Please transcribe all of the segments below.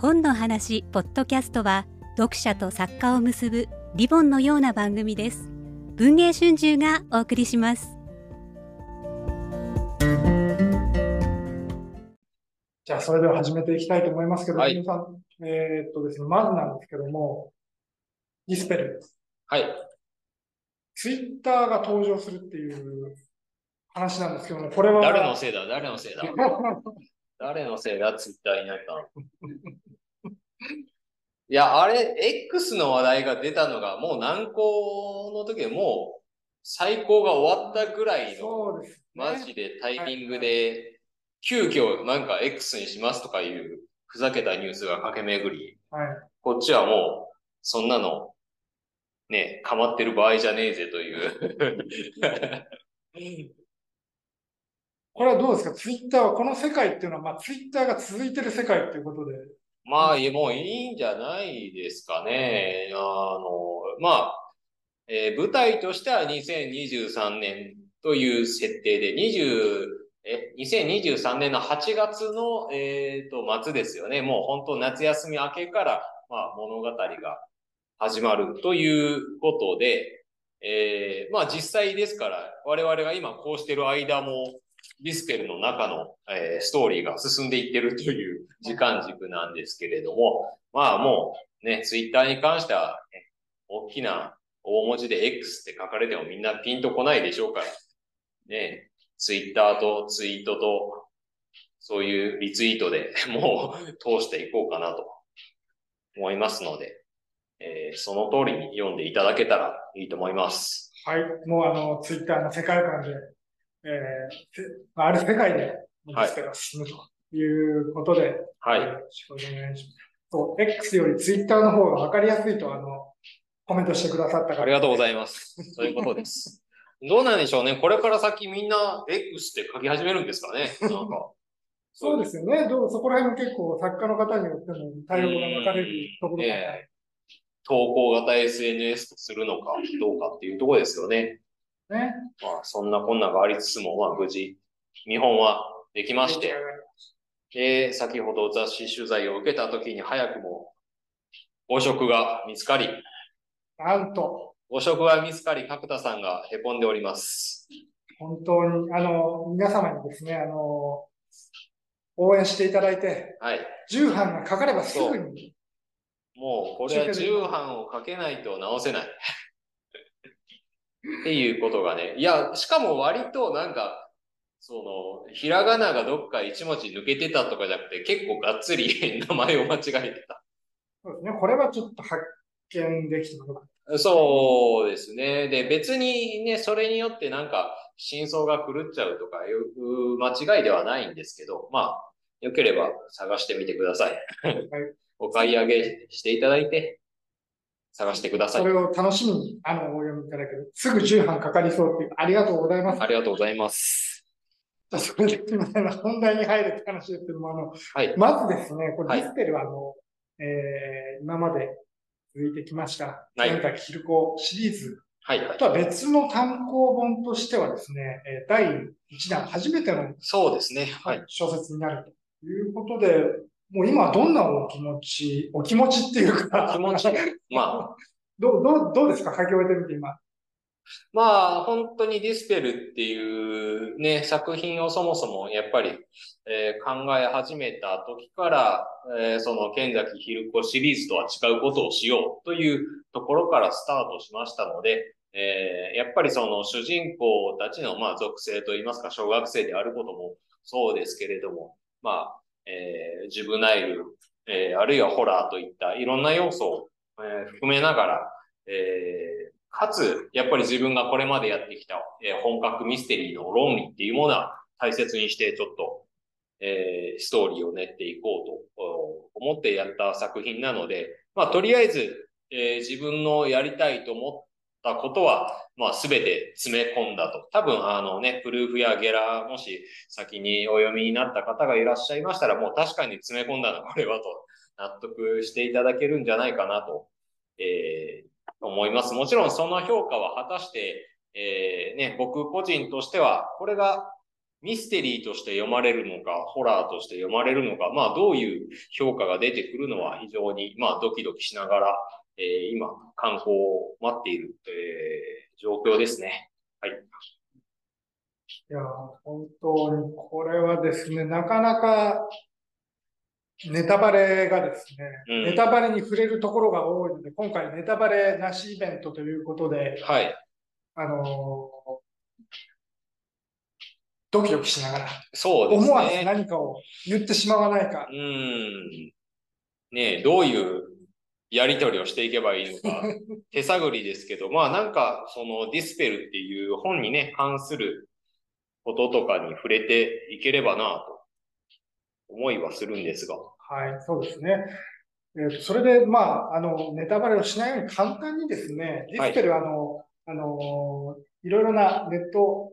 本の話ポッドキャストは読者と作家を結ぶリボンのような番組です文藝春秋がお送りしますじゃあそれでは始めていきたいと思いますけど、はい皆さん、えーっとですね、まずなんですけども、ディスペルです。はい。ツイッターが登場するっていう話なんですけども、これは。誰のせいだ？誰のせいだ？誰のせいだ？ツイッターいないかな。いや、あれ、X の話題が出たのがもう難航の時でもう最高が終わったぐらいの、そうです、ね。マジでタイミングで、急遽なんか X にしますとかいうふざけたニュースが駆け巡り、はい。こっちはもう、そんなの、ね、かまってる場合じゃねえぜという。これはどうですか？ツイッターは、この世界っていうのは、まあ、ツイッターが続いてる世界っていうことで。まあ、もういいんじゃないですかね。あの、まあ、えー舞台としては2023年という設定で、20、え、2023年の8月の、えっと、末ですよね。もう本当夏休み明けから、まあ、物語が始まるということで、えーまあ実際ですから、我々が今こうしてる間も、ディスペルの中の、えーストーリーが進んでいってるという時間軸なんですけれども、まあもうね、ツイッターに関しては、ね、大きな大文字で X って書かれてもみんなピンとこないでしょうから、ね、ツイッターとツイートと、そういうリツイートで もう通していこうかなと思いますので、えーその通りに読んでいただけたらいいと思います。はい。もうあの、ツイッターの世界観で、えーあある世界で、ディスが進むということで、はい。よろしくお願いします。そう、X よりツイッターの方が分かりやすいと、あの、コメントしてくださった方。ありがとうございいます。そういうことです。どうなんでしょうね。これから先みんな X って書き始めるんですかね。なんか。そうですよね。どうそこら辺も結構作家の方によっても対応が分かれるところが、ええ投稿型 SNS とするのかどうかっていうところですよね。ね。まあ、そんなこんながありつつも、まあ、無事、見本はできまして、で、先ほど雑誌取材を受けた時に早くも、誤色が見つかり、なんと、誤色が見つかり、角田さんが凹んでおります。本当に、あの、皆様にですね、あの、応援していただいて、はい。重版がかかればすぐに、もう、これは重版をかけないと直せない。っていうことがね。いや、しかも割となんか、その、ひらがながどっか一文字抜けてたとかじゃなくて、結構がっつり 名前を間違えてた。そうですね。これはちょっと発見できてもよかっそうですね。で、別にね、それによってなんか、真相が狂っちゃうとかいう間違いではないんですけど、まあ、よければ探してみてください。お買い上げしていただいて、探してくだた。さいそ。れを楽しみに、あの、お読みいただける。すぐ重版かかりそうっていう、ありがとうございます。ありがとうございます。じゃあ、それですみません。本題に入るって話ですけども、あの、はい。まずですね、これはいディスペルは、あの、えー、今まで続いてきました、はい宮崎昼子シリーズはい、はい。とは別の単行本としてはですね、えー第1弾、初めてのそうですね。はい。小説になるということで、もう今はどんなお気持ち、お気持ちっていうか、気持ち？まあ、どう、どう、どうですか？書き終えてみて今。まあ、本当にディスペルっていうね、作品をそもそもやっぱり、えー考え始めた時から、えーその、剣崎ひる子シリーズとは違うことをしようというところからスタートしましたので、えーやっぱりその主人公たちの、まあ、属性といいますか、小学生であることもそうですけれども、まあ、えージュブナイル、えーあるいはホラーといったいろんな要素を、えー含めながら、えーかつ、やっぱり自分がこれまでやってきた、えー本格ミステリーの論理っていうものは大切にして、ちょっと、えーストーリーを練っていこうと思ってやった作品なので、まあ、とりあえず、えー自分のやりたいと思ったことは、まあ、すべて詰め込んだと。多分、あのね、プルーフやゲラ、もし先にお読みになった方がいらっしゃいましたら、もう確かに詰め込んだのこれはと納得していただけるんじゃないかなと、えー思います。もちろんその評価は果たして、えーね、僕個人としては、これがミステリーとして読まれるのか、ホラーとして読まれるのか、まあどういう評価が出てくるのは非常に、まあドキドキしながら、えー、今、観光を待っている、えー、状況ですね。はい。いや、本当にこれはですね、なかなかネタバレがですね、うん、ネタバレに触れるところが多いので、今回ネタバレなしイベントということで、はい。あのドキドキしながら、そうですね。思わず何かを言ってしまわないか。うん。ねどういうやりとりをしていけばいいのか、手探りですけど、まあなんか、そのディスペルっていう本にね、関することとかに触れていければなと思いはするんですが。はい、そうですね。えー、それで、まあ、あの、ネタバレをしないように簡単にですね、ディスペル、はい、あの、あの、いろいろなネット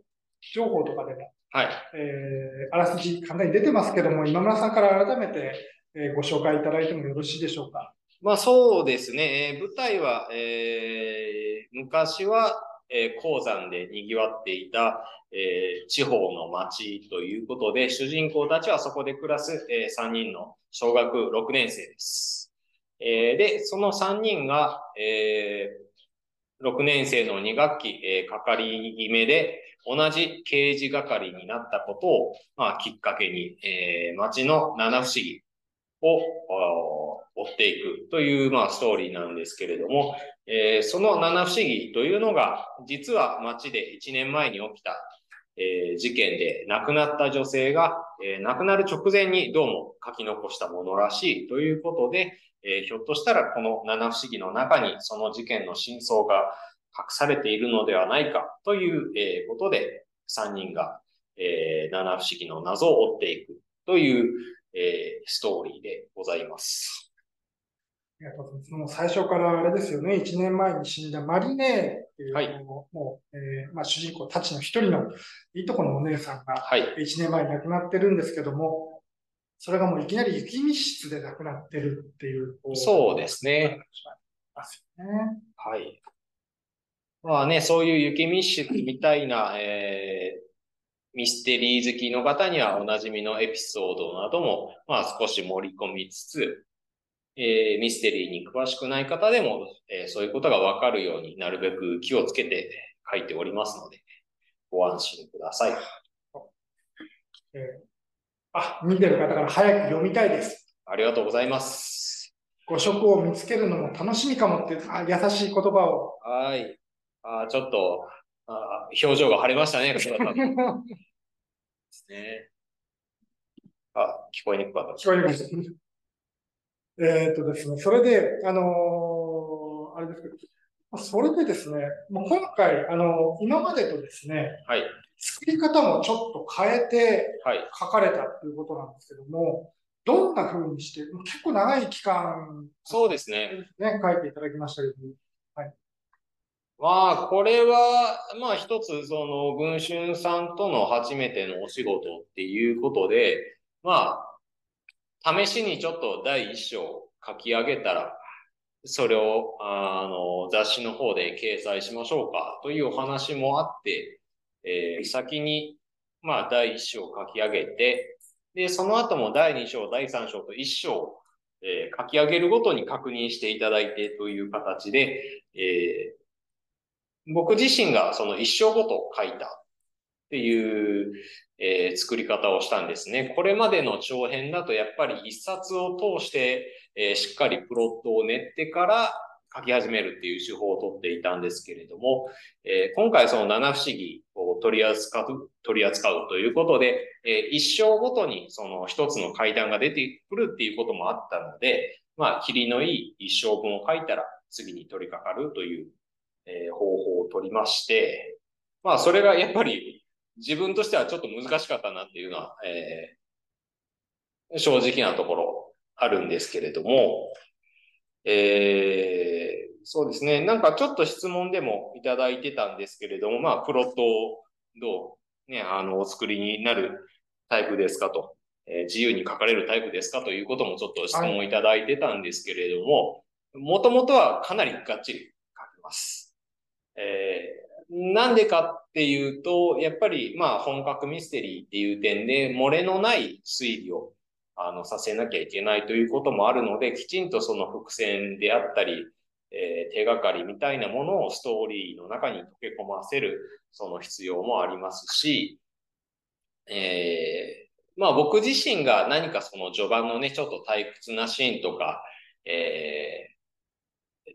情報とかでも、はい。えー、あらすじ簡単に出てますけども、今村さんから改めて、えー、ご紹介いただいてもよろしいでしょうか？まあそうですね。えー、舞台は、えー、昔は、えー、鉱山で賑わっていた、えー、地方の町ということで、主人公たちはそこで暮らす、えー、3人の小学6年生です。えー、で、その3人が、えー、6年生の2学期、えー、かかり決めで、同じ刑事係になったことを、まあ、きっかけに、えー、町の七不思議を追っていくという、まあ、ストーリーなんですけれども、えー、その七不思議というのが、実は町で1年前に起きた、えー、事件で亡くなった女性が、えー、亡くなる直前にどうも書き残したものらしいということで、え、ひょっとしたらこの七不思議の中にその事件の真相が隠されているのではないかという、えことで、3人が、え七不思議の謎を追っていくという、えストーリーでございます。ありがとうございます。もう最初からあれですよね、1年前に死んだマリネーっていう、はい、もう、えー、まあ、主人公たちの一人のいいとこのお姉さんが、1年前に亡くなってるんですけども、それがもういきなり雪密室で亡くなってるっていう。そうですね。ますよね。はい。まあね、そういう雪密室みたいな、えー、ミステリー好きの方にはおなじみのエピソードなども、まあ少し盛り込みつつ、えー、ミステリーに詳しくない方でも、えー、そういうことがわかるようになるべく気をつけて書いておりますので、ご安心ください。えー、あ、見てる方から早く読みたいです。ありがとうございます。ご職を見つけるのも楽しみかもってあ優しい言葉を。はい。あちょっとあ、表情が晴れましたね、ですね。あ、聞こえにくかった。聞こえにくかった。えー、っとですね、それで、あのー、あれですけど、それでですね、もう今回、あの、今までとですね、はい。作り方もちょっと変えて書かれたということなんですけども、はい、どんな風にして、結構長い期間、そうですね。ね、書いていただきましたけど、はい。まあ、これは、まあ一つ、その、文春さんとの初めてのお仕事っていうことで、まあ、試しにちょっと第一章書き上げたら、それを、あの、雑誌の方で掲載しましょうかというお話もあって、えー、先に、まあ、第一章書き上げて、で、その後も第二章、第三章と一章、えー、書き上げるごとに確認していただいてという形で、えー、僕自身がその一章ごと書いたっていう、えー、作り方をしたんですね。これまでの長編だとやっぱり一冊を通して、えー、しっかりプロットを練ってから書き始めるっていう手法をとっていたんですけれども、えー、今回その七不思議を取り扱う、取り扱うということで、え一章ごとにその一つの階段が出てくるっていうこともあったので、まあ、霧のいい一章分を書いたら次に取り掛かるという、え方法を取りまして、まあ、それがやっぱり自分としてはちょっと難しかったなっていうのは、えー、正直なところあるんですけれども、えー、そうですね。なんかちょっと質問でもいただいてたんですけれども、まあ、プロットをどう、ね、あの、お作りになるタイプですかと、えー、自由に書かれるタイプですかということもちょっと質問をいただいてたんですけれども、もともとはかなりがっちり書きます。えなんでかっていうと、やっぱり、まあ、本格ミステリーっていう点で、漏れのない推理を、あの、させなきゃいけないということもあるので、きちんとその伏線であったり、えー、手がかりみたいなものをストーリーの中に溶け込ませる、その必要もありますし、えー、まあ僕自身が何かその序盤のね、ちょっと退屈なシーンとか、え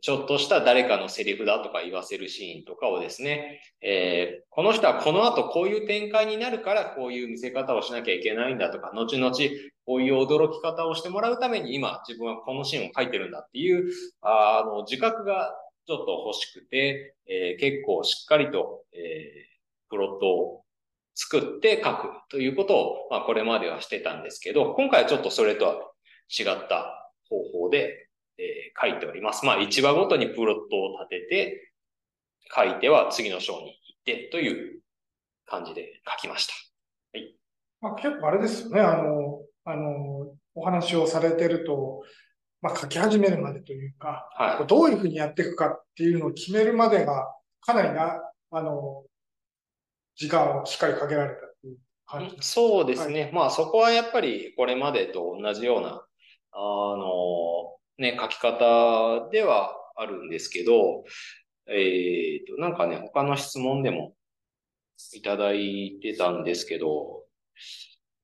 ちょっとした誰かのセリフだとか言わせるシーンとかをですね、えー、この人はこの後こういう展開になるからこういう見せ方をしなきゃいけないんだとか、後々こういう驚き方をしてもらうために今自分はこのシーンを書いてるんだっていう、あの、自覚がちょっと欲しくて、えー、結構しっかりと、えー、プロットを作って書くということを、まあこれまではしてたんですけど、今回はちょっとそれとは違った方法で、えー、書いております。まあ、1話ごとにプロットを立てて、書いては次の章に行ってという感じで書きました。はい。まあ、結構あれですよね。あの、あの、お話をされてると、まあ、書き始めるまでというか、はい、どういうふうにやっていくかっていうのを決めるまでが、かなりな、あの、時間をしっかりかけられたっていう感じそうですね。はい、まあ、そこはやっぱりこれまでと同じような、あの、ね、書き方ではあるんですけど、えっ、ー、と、なんかね、他の質問でもいただいてたんですけど、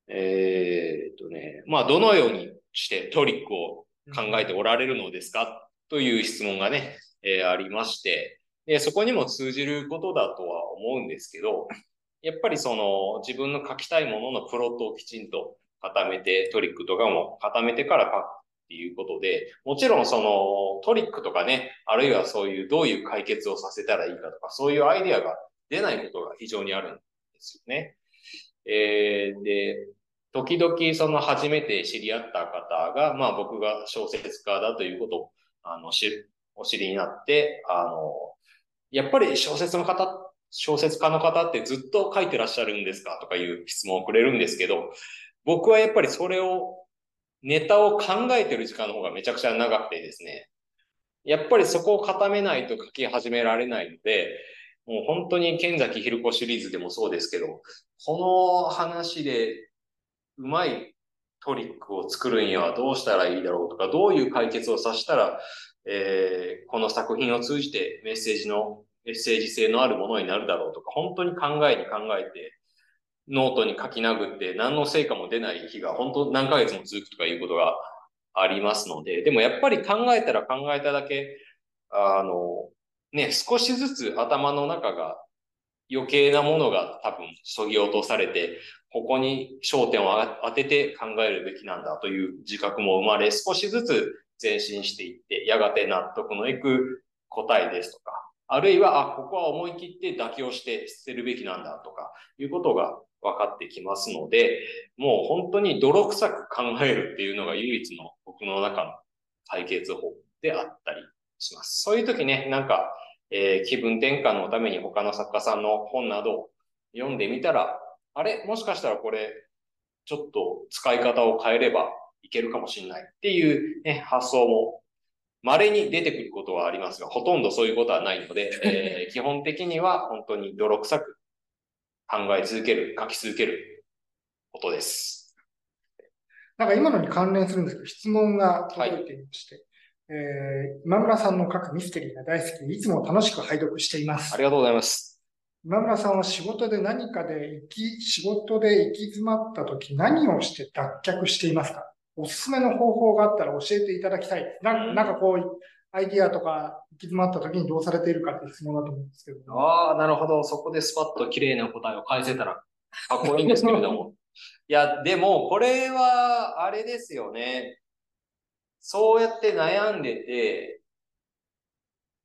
えっ、ー、とね、まあ、どのようにしてトリックを考えておられるのですか？という質問がね、えー、ありまして、で、そこにも通じることだとは思うんですけど、やっぱりその自分の書きたいもののプロットをきちんと固めて、トリックとかも固めてから書くっていうことで、もちろんそのトリックとかね、あるいはそういうどういう解決をさせたらいいかとか、そういうアイデアが出ないことが非常にあるんですよね。えー、で、時々その初めて知り合った方が、まあ僕が小説家だということを、あの、し、お知りになって、あの、やっぱり小説の方、小説家の方ってずっと書いてらっしゃるんですかとかいう質問をくれるんですけど、僕はやっぱりそれをネタを考えてる時間の方がめちゃくちゃ長くてですね、やっぱりそこを固めないと書き始められないので、もう本当に剣崎ひる子シリーズでもそうですけど、この話でうまいトリックを作るにはどうしたらいいだろうとか、どういう解決をさせたら、えー、この作品を通じてメッセージの、メッセージ性のあるものになるだろうとか、本当に考えに考えて、ノートに書き殴って何の成果も出ない日が本当何ヶ月も続くとかいうことがありますので、でもやっぱり考えたら考えただけ、あの、ね、少しずつ頭の中が余計なものが多分削ぎ落とされて、ここに焦点を当てて考えるべきなんだという自覚も生まれ、少しずつ前進していって、やがて納得のいく答えですとか、あるいは、あ、ここは思い切って妥協して捨てるべきなんだとか、いうことが分かってきますので、もう本当に泥臭く考えるっていうのが唯一の僕の中の解決法であったりします。そういう時ね、なんか、えー、気分転換のために他の作家さんの本などを読んでみたら、あれ？もしかしたらこれ、ちょっと使い方を変えればいけるかもしれないっていうね、発想も稀に出てくることはありますが、ほとんどそういうことはないので、えー、基本的には本当に泥臭く考え続ける、書き続けることです。なんか今のに関連するんですけど、質問が届いていまして、はい、えー、今村さんの書くミステリーが大好きで、いつも楽しく拝読しています。ありがとうございます。今村さんは仕事で何かで行き、仕事で行き詰まった時何をして脱却していますか？おすすめの方法があったら教えていただきたい。ななんかこう、アイディアとか行き詰まった時にどうされているかって質問だと思うんですけど、ああ、なるほど。そこでスパッと綺麗な答えを返せたらかっこいいんですけれども。いや、でも、これは、あれですよね。そうやって悩んでて、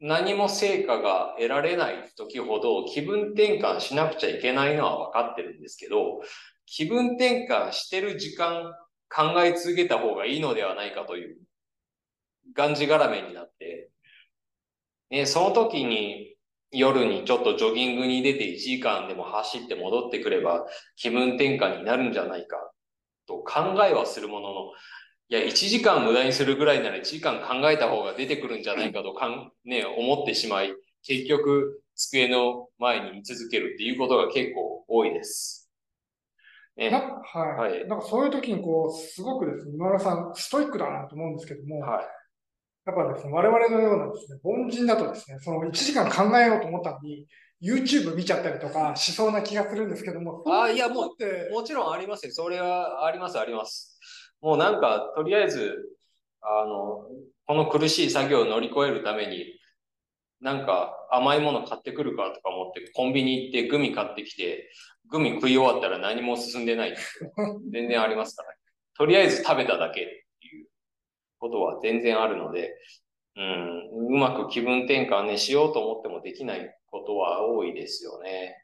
何も成果が得られない時ほど気分転換しなくちゃいけないのは分かってるんですけど、気分転換してる時間考え続けた方がいいのではないかというがんじがらめになって、ね、その時に夜にちょっとジョギングに出て1時間でも走って戻ってくれば気分転換になるんじゃないかと考えはするものの、いや、1時間無駄にするぐらいなら1時間考えた方が出てくるんじゃないかとかん、ね、思ってしまい、結局机の前に居続けるっていうことが結構多いです。ね、なはい。はい。なんかそういう時にこう、すごくですね、今村さん、ストイックだなと思うんですけども、はい。やっぱですね、我々のようなですね、凡人だとですね、その1時間考えようと思ったのに、YouTube 見ちゃったりとかしそうな気がするんですけども。あ、いや、もう、もちろんありますよ。それはあります、あります。もうなんか、とりあえず、あの、この苦しい作業を乗り越えるために、なんか甘いもの買ってくるかとか思って、コンビニ行ってグミ買ってきて、グミ食い終わったら何も進んでない全然ありますから、とりあえず食べただけことは全然あるので、うん、うまく気分転換ね、しようと思ってもできないことは多いですよね。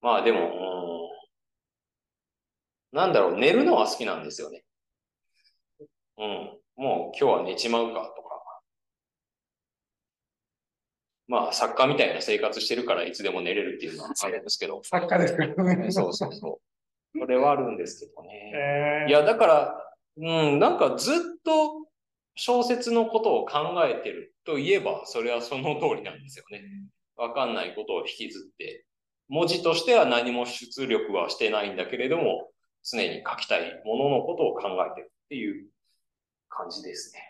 まあでも、うん、なんだろう、寝るのは好きなんですよね。うん、もう今日は寝ちまうかとか。まあ、作家みたいな生活してるからいつでも寝れるっていうのはあるんですけど。作家ですからね。そうそうそう。それはあるんですけどね。えー、いや、だから、うん、なんかずっと小説のことを考えてるといえば、それはその通りなんですよね。わかんないことを引きずって、文字としては何も出力はしてないんだけれども、常に書きたいもののことを考えてるっていう感じですね。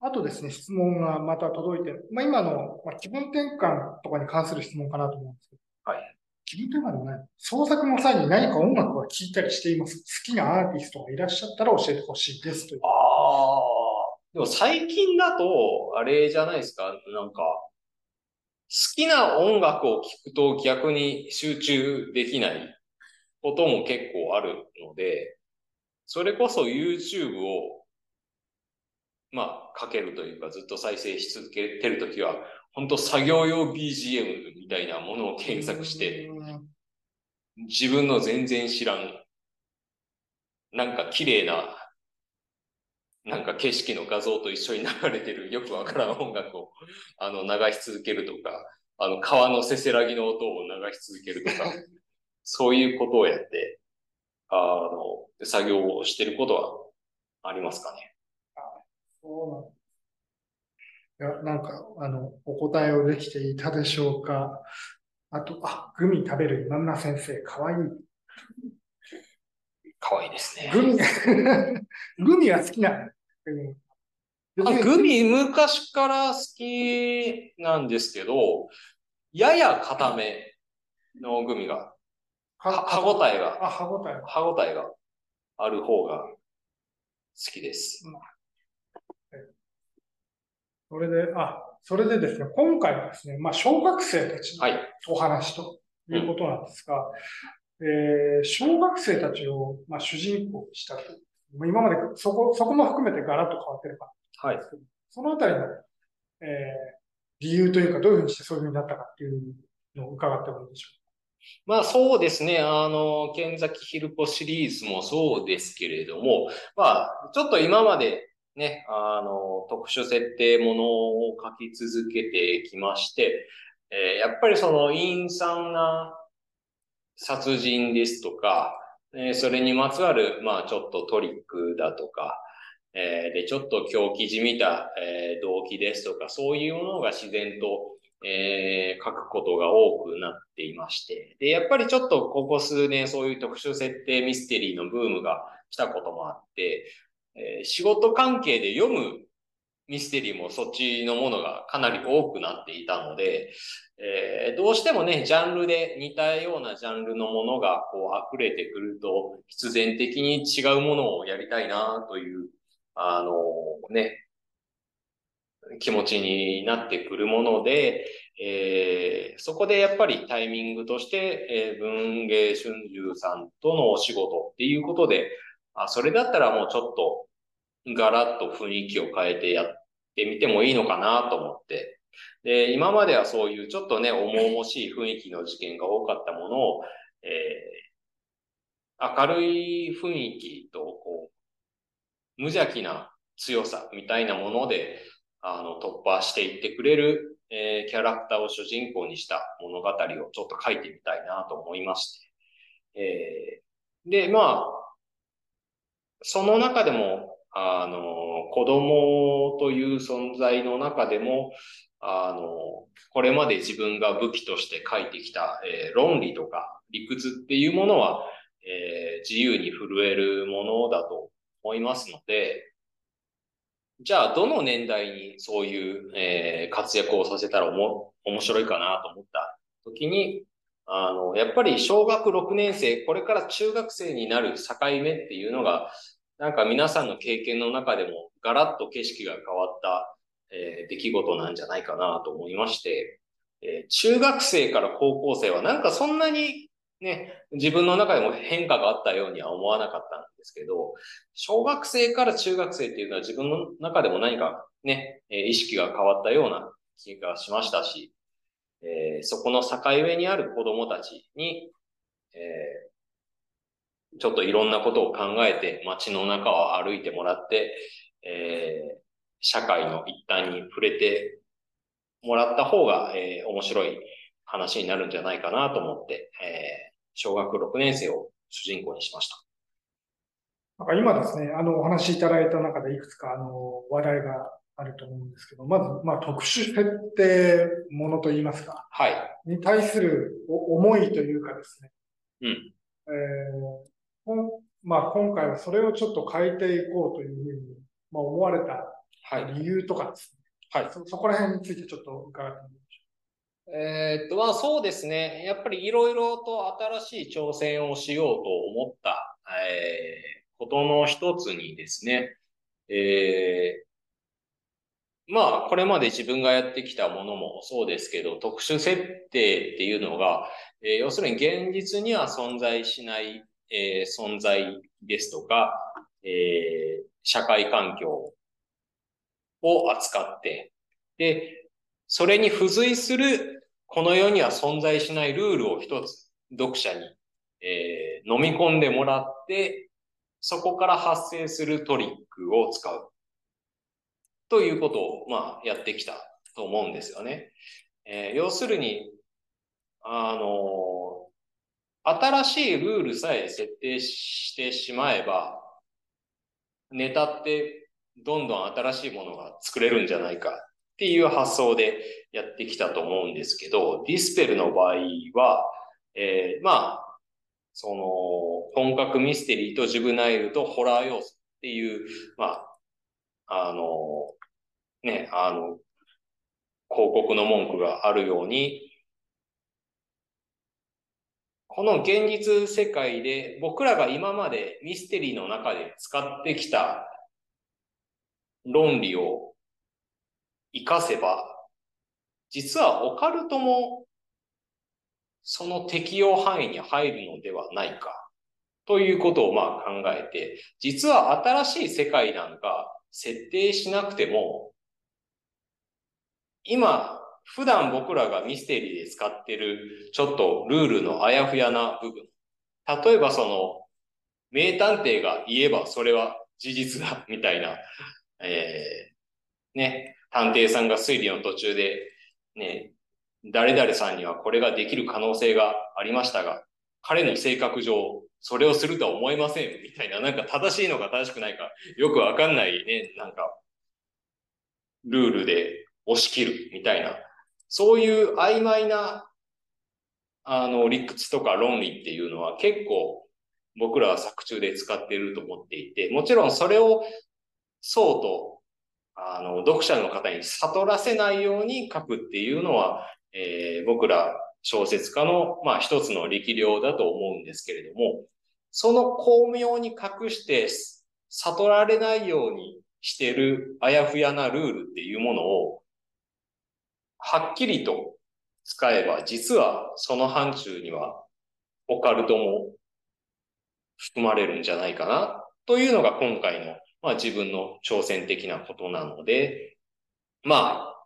あとですね、質問がまた届いて、まあ、今の、まあ、気分転換とかに関する質問かなと思うんですけど、はい。気分転換でもない。創作の際に何か音楽は聴いたりしています。好きなアーティストがいらっしゃったら教えてほしいですという。ああ。でも最近だと、あれじゃないですか、なんか、好きな音楽を聴くと逆に集中できないことも結構あるので、それこそ YouTube を、まあ、かけるというかずっと再生し続けてるときは、本当作業用 BGM みたいなものを検索して、自分の全然知らん、なんか綺麗ななんか景色の画像と一緒に流れてるよくわからん音楽をあの流し続けるとか、あの川のせせらぎの音を流し続けるとか、そういうことをやって、あの、作業をしてることはありますかね？あそうなんいや、なんか、あの、お答えをできていたでしょうか？あと、あ、グミ食べる今村先生、かわいい。かわいいですね。グミ、グミは好きなの、あグミ昔から好きなんですけど、やや固めのグミが、歯ごたえが、あ、歯ごたえ。歯ごたえがある方が好きです。それで、あ、それでですね、今回はですね、まあ、小学生たちのお話ということなんですが、はいえー、小学生たちを、まあ、主人公にしたと。今までそこ、そこも含めてガラッと変わってるかはい。そのあたりの、えー、理由というか、どういうふうにしてそういうふうになったかっていうのを伺ってもいいでしょうか。まあそうですね。あの、剣崎ヒルポシリーズもそうですけれども、まあ、ちょっと今までね、あの、特殊設定ものを書き続けてきまして、えー、やっぱりその陰惨な殺人ですとか、え、それにまつわる、まあちょっとトリックだとか、えー、で、ちょっと狂気じみた、えー、動機ですとか、そういうものが自然と、えー、書くことが多くなっていまして。で、やっぱりちょっとここ数年そういう特殊設定ミステリーのブームが来たこともあって、え、仕事関係で読むミステリーもそっちのものがかなり多くなっていたので、えー、どうしてもね、ジャンルで似たようなジャンルのものがこう溢れてくると、必然的に違うものをやりたいなという、あのね、気持ちになってくるもので、えー、そこでやっぱりタイミングとして、えー、文芸春秋さんとのお仕事っていうことで、あ、それだったらもうちょっとガラッと雰囲気を変えてやってみてもいいのかなと思って。で、今まではそういうちょっとね、重々しい雰囲気の事件が多かったものを、えー、明るい雰囲気と、こう、無邪気な強さみたいなもので、あの、突破していってくれる、えー、キャラクターを主人公にした物語をちょっと書いてみたいなと思いまして。えー、で、まあ、その中でも、あの、子供という存在の中でも、あの、これまで自分が武器として書いてきた、えー、論理とか理屈っていうものは、えー、自由に震えるものだと思いますので、じゃあ、どの年代にそういう、えー、活躍をさせたらおも面白いかなと思った時に、あの、やっぱり小学6年生、これから中学生になる境目っていうのが、なんか皆さんの経験の中でもガラッと景色が変わった、えー、出来事なんじゃないかなと思いまして、えー、中学生から高校生はなんかそんなにね、自分の中でも変化があったようには思わなかったんですけど、小学生から中学生っていうのは自分の中でも何かねえ、意識が変わったような気がしましたし、えー、そこの境目にある子供たちに、えー、ちょっといろんなことを考えて街の中を歩いてもらって、えー、社会の一端に触れてもらった方が、えー、面白い話になるんじゃないかなと思って、えー、小学6年生を主人公にしました。なんか今ですね、あの、お話しいただいた中でいくつか、あの、話題があると思うんですけど、まず、まあ、特殊設定ものといいますか。はい。に対する思いというかですね。うん。えー、まあ、今回はそれをちょっと変えていこうというふうに、まあ、思われた理由とかですね。はい。そ、そこら辺についてちょっと伺ってみえー、っと、まあそうですね。やっぱりいろいろと新しい挑戦をしようと思った、えー、ことの一つにですね、えー、まあこれまで自分がやってきたものもそうですけど、特殊設定っていうのが、えー、要するに現実には存在しない、えー、存在ですとか、えー、社会環境を扱って、で、それに付随する、この世には存在しないルールを一つ読者に、えー、飲み込んでもらって、そこから発生するトリックを使う。ということを、まあ、やってきたと思うんですよね。えー、要するに、あの新しいルールさえ設定してしまえば、ネタってどんどん新しいものが作れるんじゃないかっていう発想でやってきたと思うんですけど、ディスペルの場合は、えー、まあ、その、本格ミステリーとジュブナイルとホラー要素っていう、まあ、あの、ね、あの、広告の文句があるように、この現実世界で僕らが今までミステリーの中で使ってきた論理を活かせば、実はオカルトもその適用範囲に入るのではないか。ということをまあ考えて、実は新しい世界なんか設定しなくても、今、普段僕らがミステリーで使ってるちょっとルールのあやふやな部分。例えばその、名探偵が言えばそれは事実だ、みたいな、えー、ね、探偵さんが推理の途中で、ね、誰々さんにはこれができる可能性がありましたが、彼の性格上、それをするとは思えません、みたいな、なんか正しいのか正しくないか、よくわかんないね、なんか、ルールで押し切る、みたいな。そういう曖昧な、あの、理屈とか論理っていうのは結構僕らは作中で使っていると思っていて、もちろんそれをそうとあの、読者の方に悟らせないように書くっていうのは、えー、僕ら小説家の、まあ一つの力量だと思うんですけれども、その巧妙に隠して悟られないようにしてるあやふやなルールっていうものを、はっきりと使えば、実はその範疇にはオカルトも含まれるんじゃないかな、というのが今回のまあ自分の挑戦的なことなので、まあ、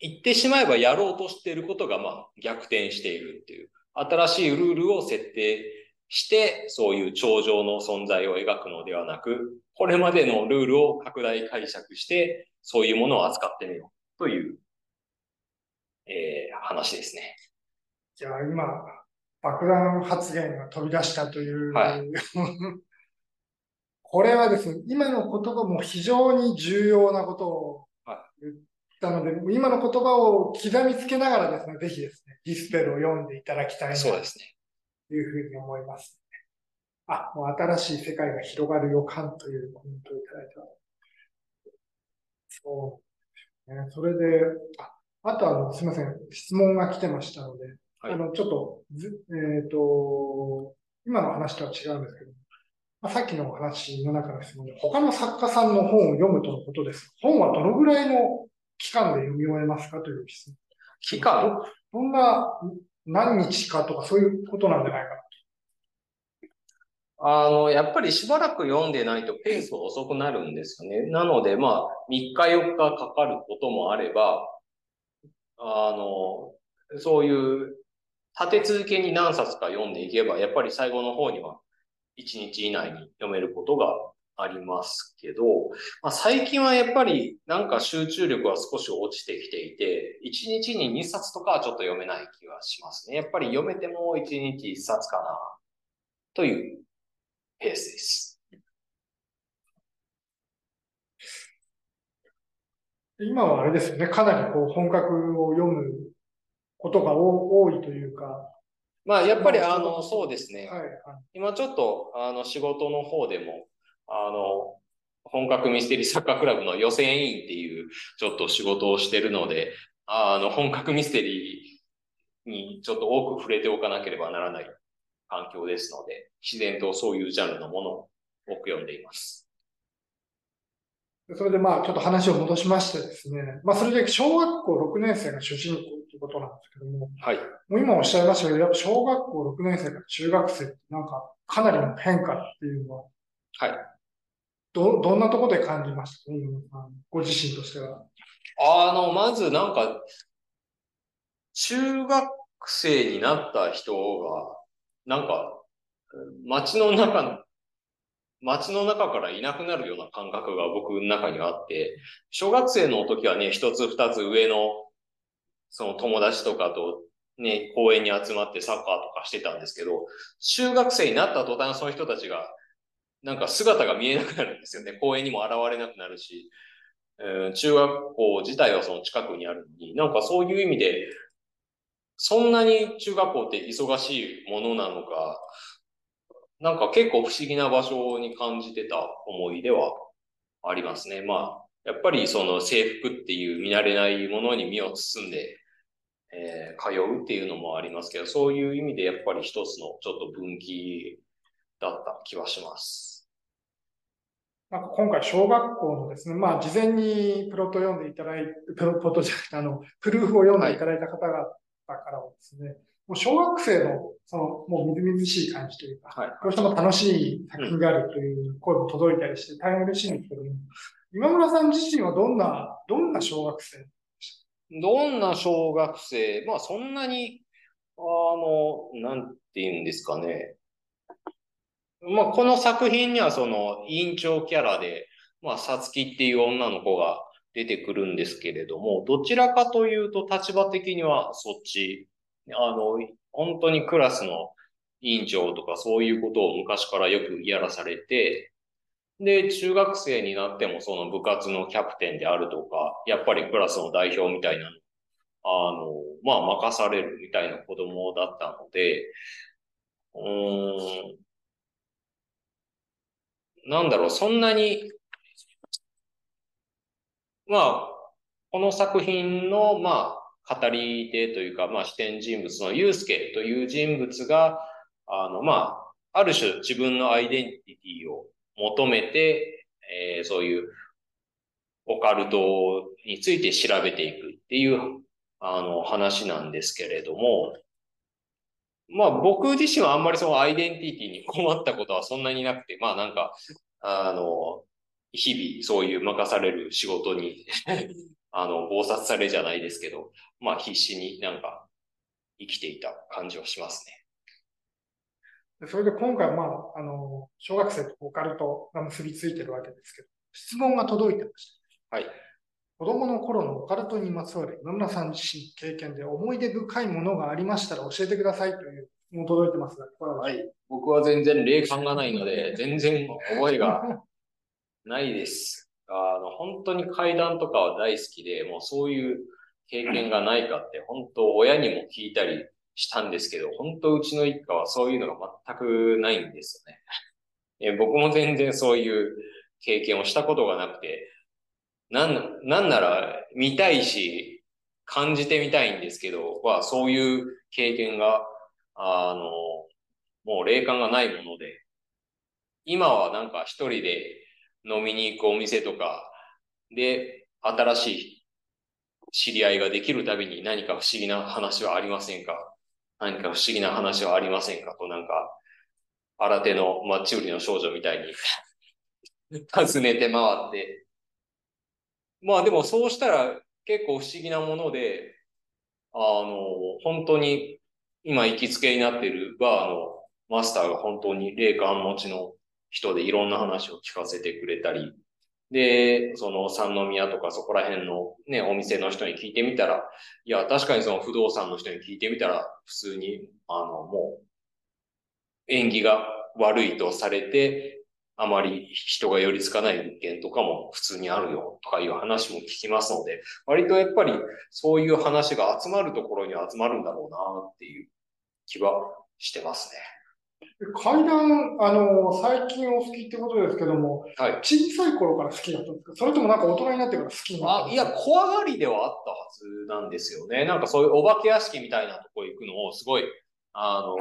言ってしまえばやろうとしていることがまあ逆転しているっていう、新しいルールを設定して、そういう頂上の存在を描くのではなく、これまでのルールを拡大解釈して、そういうものを扱ってみようという、えー、話ですね。じゃあ今、爆弾発言が飛び出したという、はい、これはですね、今の言葉も非常に重要なことを言ったので、はい、今の言葉を刻みつけながらですね、ぜひですね、ディスペルを読んでいただきたいなというふうに思います、ね。あ、もう新しい世界が広がる予感というコメントをいただいてます。そうね。それで、ああとあの、すみません。質問が来てましたので、はい、あの、ちょっと、えっ、ー、と、今の話とは違うんですけど、まあ、さっきの話の中の質問で、他の作家さんの本を読むとのことです。本はどのぐらいの期間で読み終えますかという質問。期間？どんな、何日かとかそういうことなんじゃないかな。あの、やっぱりしばらく読んでないとペースが遅くなるんですよね。なので、まあ、3日4日かかることもあれば、あの、そういう立て続けに何冊か読んでいけば、やっぱり最後の方には1日以内に読めることがありますけど、まあ、最近はやっぱりなんか集中力は少し落ちてきていて、1日に2冊とかはちょっと読めない気がしますね。やっぱり読めても1日1冊かな、というペースです。今はあれですよね、かなりこう本格を読むことが多いというか。まあ、やっぱりあの、そうですね。はいはい、今ちょっとあの仕事の方でも、あの、本格ミステリーサッカークラブの予選委員っていうちょっと仕事をしてるので、あの、本格ミステリーにちょっと多く触れておかなければならない環境ですので、自然とそういうジャンルのものを多く読んでいます。それでまあちょっと話を戻しましてですね、まあそれで小学校6年生が主人公ということなんですけども、はい。もう今おっしゃいましたけど、やっぱ小学校6年生から中学生ってなんかかなりの変化っていうのは、はい。ど、どんなところで感じました？ね、ご自身としては。あの、まずなんか、中学生になった人が、なんか、街の中、街の中からいなくなるような感覚が僕の中にはあって、小学生の時はね、一つ二つ上の、その友達とかとね、公園に集まってサッカーとかしてたんですけど、中学生になった途端その人たちが、なんか姿が見えなくなるんですよね。公園にも現れなくなるし、えー、中学校自体はその近くにあるのに、なんかそういう意味で、そんなに中学校って忙しいものなのか、なんか結構不思議な場所に感じてた思いではありますね。まあ、やっぱりその制服っていう見慣れないものに身を包んで、えー、通うっていうのもありますけど、そういう意味でやっぱり一つのちょっと分岐だった気はします。なんか今回小学校のですね、まあ事前にプロット読んでいただいて、プロットじゃなくてあの、プルーフを読んでいただいた方々からはですね、もう小学生の、その、もうみずみずしい感じというか、はい、どうしても楽しい作品であるという声も届いたりして、大変嬉しいんですけども、今村さん自身はどんな、どんな小学生どんな小学生？まあそんなに、あの、なんて言うんですかね。まあこの作品にはその委員長キャラで、まあさつきっていう女の子が出てくるんですけれども、どちらかというと立場的にはそっちあの、本当にクラスの委員長とかそういうことを昔からよくやらされて、で、中学生になってもその部活のキャプテンであるとか、やっぱりクラスの代表みたいなあの、まあ、任されるみたいな子供だったので、うん、なんだろう、そんなに、まあ、この作品の、まあ、語り手というか、まあ、視点人物のユースケという人物が、あの、まあ、ある種自分のアイデンティティを求めて、えー、そういうオカルトについて調べていくっていう、あの、話なんですけれども、まあ僕自身はあんまりそのアイデンティティに困ったことはそんなになくて、まあなんか、あの、日々そういう任される仕事にあの、暴殺されじゃないですけど、まあ必死になんか生きていた感じはしますね。それで今回、まあ、あの、小学生とオカルトが結びついてるわけですけど、質問が届いてました。はい。子供の頃のオカルトにまつわる今村さん自身経験で思い出深いものがありましたら教えてくださいという質もう届いてますが、はい。僕は全然霊感がないので、全然覚えがないです。あの、本当に階段とかは大好きで、もうそういう経験がないかって、本当親にも聞いたりしたんですけど、本当うちの一家はそういうのが全くないんですよね。え僕も全然そういう経験をしたことがなくて、なん、なんなら見たいし、感じてみたいんですけど、は、そういう経験が、あの、もう霊感がないもので、今はなんか一人で飲みに行くお店とかで、新しい知り合いができるたびに何か不思議な話はありませんか？何か不思議な話はありませんか？となんか、新手のマッチ売りの少女みたいに 尋ねて回って。まあでもそうしたら結構不思議なもので、あの、本当に今行きつけになっているバーのマスターが本当に霊感持ちの人でいろんな話を聞かせてくれたり、で、その三宮とかそこら辺のね、お店の人に聞いてみたら、いや、確かにその不動産の人に聞いてみたら、普通に、あの、もう、縁起が悪いとされて、あまり人が寄りつかない物件とかも普通にあるよとかいう話も聞きますので、割とやっぱりそういう話が集まるところに集まるんだろうなっていう気はしてますね。階段、あの、最近お好きってことですけども、はい、小さい頃から好きだったんですか？それともなんか大人になってから好きになったあいや、怖がりではあったはずなんですよね。なんかそういうお化け屋敷みたいなとこ行くのをすごい、あの、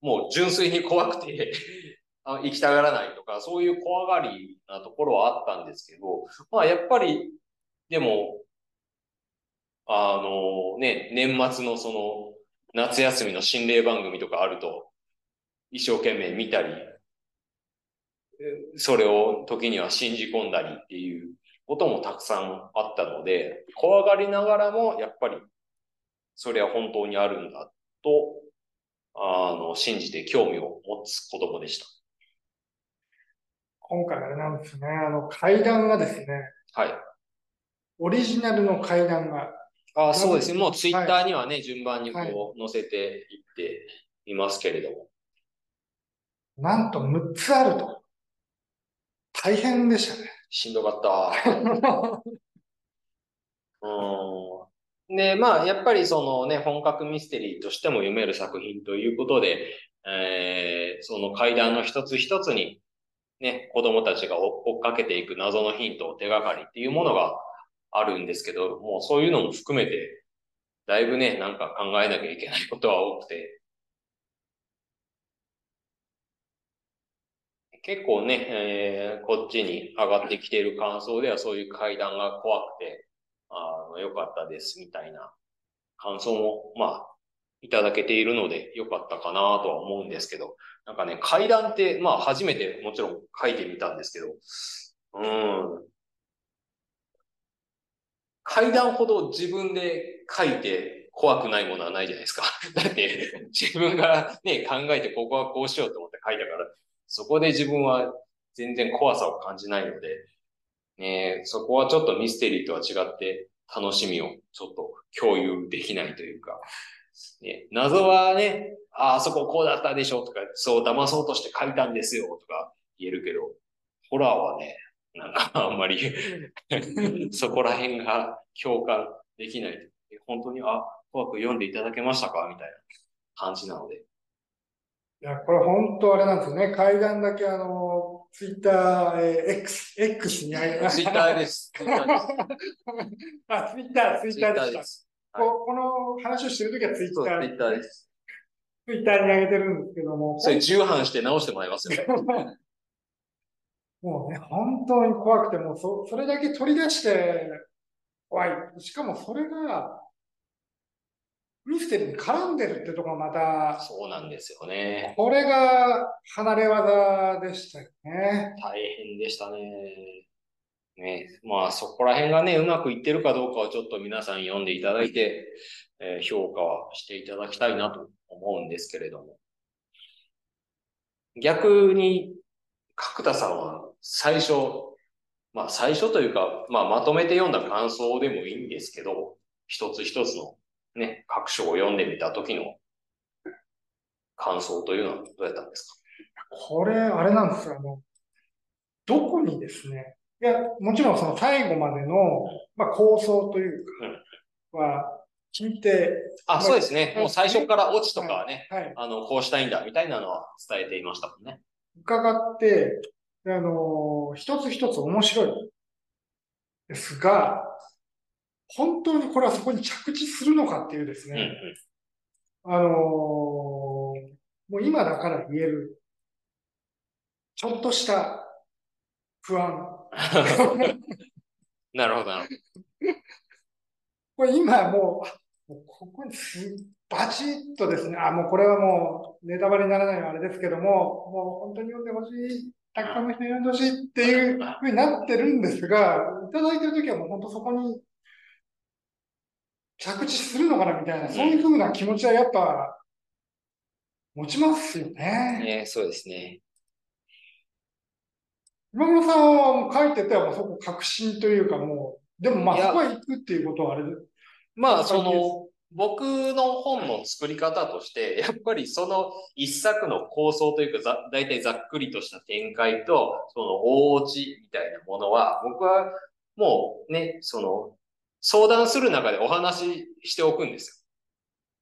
もう純粋に怖くて 行きたがらないとか、そういう怖がりなところはあったんですけど、まあやっぱり、でも、あのね、年末のその夏休みの心霊番組とかあると、一生懸命見たり、それを時には信じ込んだりっていうこともたくさんあったので、怖がりながらも、やっぱり、それは本当にあるんだと、あの、信じて興味を持つ子供でした。今回あれなんですね、あの、階段がですね、はい。オリジナルの階段が。あそうですね。もうツイッターにはね、はい、順番にこう載せていっていますけれども。なんと6つあると。大変でしたね。しんどかった。うん。で、まあ、やっぱりそのね、本格ミステリーとしても読める作品ということで、えー、その階段の一つ一つに、ね、子供たちが追っかけていく謎のヒントを手がかりっていうものがあるんですけど、もうそういうのも含めて、だいぶね、なんか考えなきゃいけないことは多くて、結構ね、えー、こっちに上がってきている感想ではそういう階段が怖くて、あの、良かったですみたいな感想も、まあ、いただけているので良かったかなとは思うんですけど、なんかね、階段って、まあ初めてもちろん書いてみたんですけど、うん。階段ほど自分で書いて怖くないものはないじゃないですか。だって自分がね、考えてここはこうしようと思って書いたから、そこで自分は全然怖さを感じないので、ね、そこはちょっとミステリーとは違って楽しみをちょっと共有できないというか、ね、謎はね、ああそここうだったでしょとか、そう騙そうとして書いたんですよとか言えるけど、ホラーはね、なんかあんまり そこら辺が共感できない。本当に、あ、怖く読んでいただけましたか？みたいな感じなので。いや、これ本当あれなんですよね。階段だけあの、ツイッター、えー、X、X にあげま ツイッターです。ツイッターです。あ、ツイッター、ツイッターでした。ここの話をしてるときはツイッター、ツイッターです。ツイッターに上げてるんですけども。それ重版して直してもらいますよ。もうね、本当に怖くて、もうそ、それだけ取り出して怖い。しかもそれが、ミステリーに絡んでるってところがまた、そうなんですよね。これが離れ技でしたよね。大変でしたね。ね、まあそこら辺がね、うまくいってるかどうかはちょっと皆さん読んでいただいて、えー、評価はしていただきたいなと思うんですけれども。逆に、角田さんは最初、まあ最初というか、まあまとめて読んだ感想でもいいんですけど、一つ一つのね、各章を読んでみた時の感想というのはどうやったんですか？これ、あれなんですよ。あの、どこにですね、いや、もちろんその最後までの、まあ、構想というか、は、聞いて。あ、そうですね。もう最初からオチとかはね、はい、はい、あの、こうしたいんだ、みたいなのは伝えていましたもんね。伺って、あの、一つ一つ面白い。ですが、本当にこれはそこに着地するのかっていうですね、うんうん、あのー、もう今だから言える、ちょっとした不安。なるほど、なるほど。これ今もう、もうここにすバチッとですね、あ、もうこれはもうネタバレにならないあれですけども、もう本当に読んでほしいたくさんの人に読んでほしいっていうふうになってるんですが、いただいてるときはもう本当そこに着地するのかなみたいな、そういうふうな気持ちはやっぱ持ちますよね。ねそうですね。今村さんはもう書いててはもうそこ確信というかもう、でもまあそこは行くっていうことはあれで。まあその、僕の本の作り方として、やっぱりその一作の構想というか、ざ、大体ざっくりとした展開と、その大落ちみたいなものは、僕はもうね、その、相談する中でお話ししておくんですよ。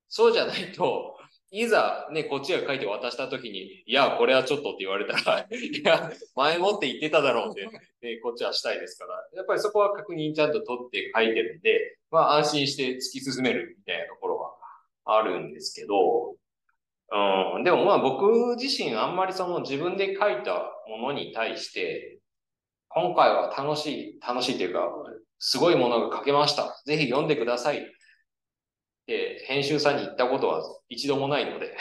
そうじゃないと、いざね、こっちが書いて渡した時に、いや、これはちょっとって言われたら、いや、前もって言ってただろうって、ね、こっちはしたいですから、やっぱりそこは確認ちゃんと取って書いてるんで、まあ安心して突き進めるみたいなところはあるんですけど、うん、でもまあ僕自身あんまりその自分で書いたものに対して、今回は楽しい、楽しいというか、すごいものが書けました。ぜひ読んでください。で、編集さんに言ったことは一度もないので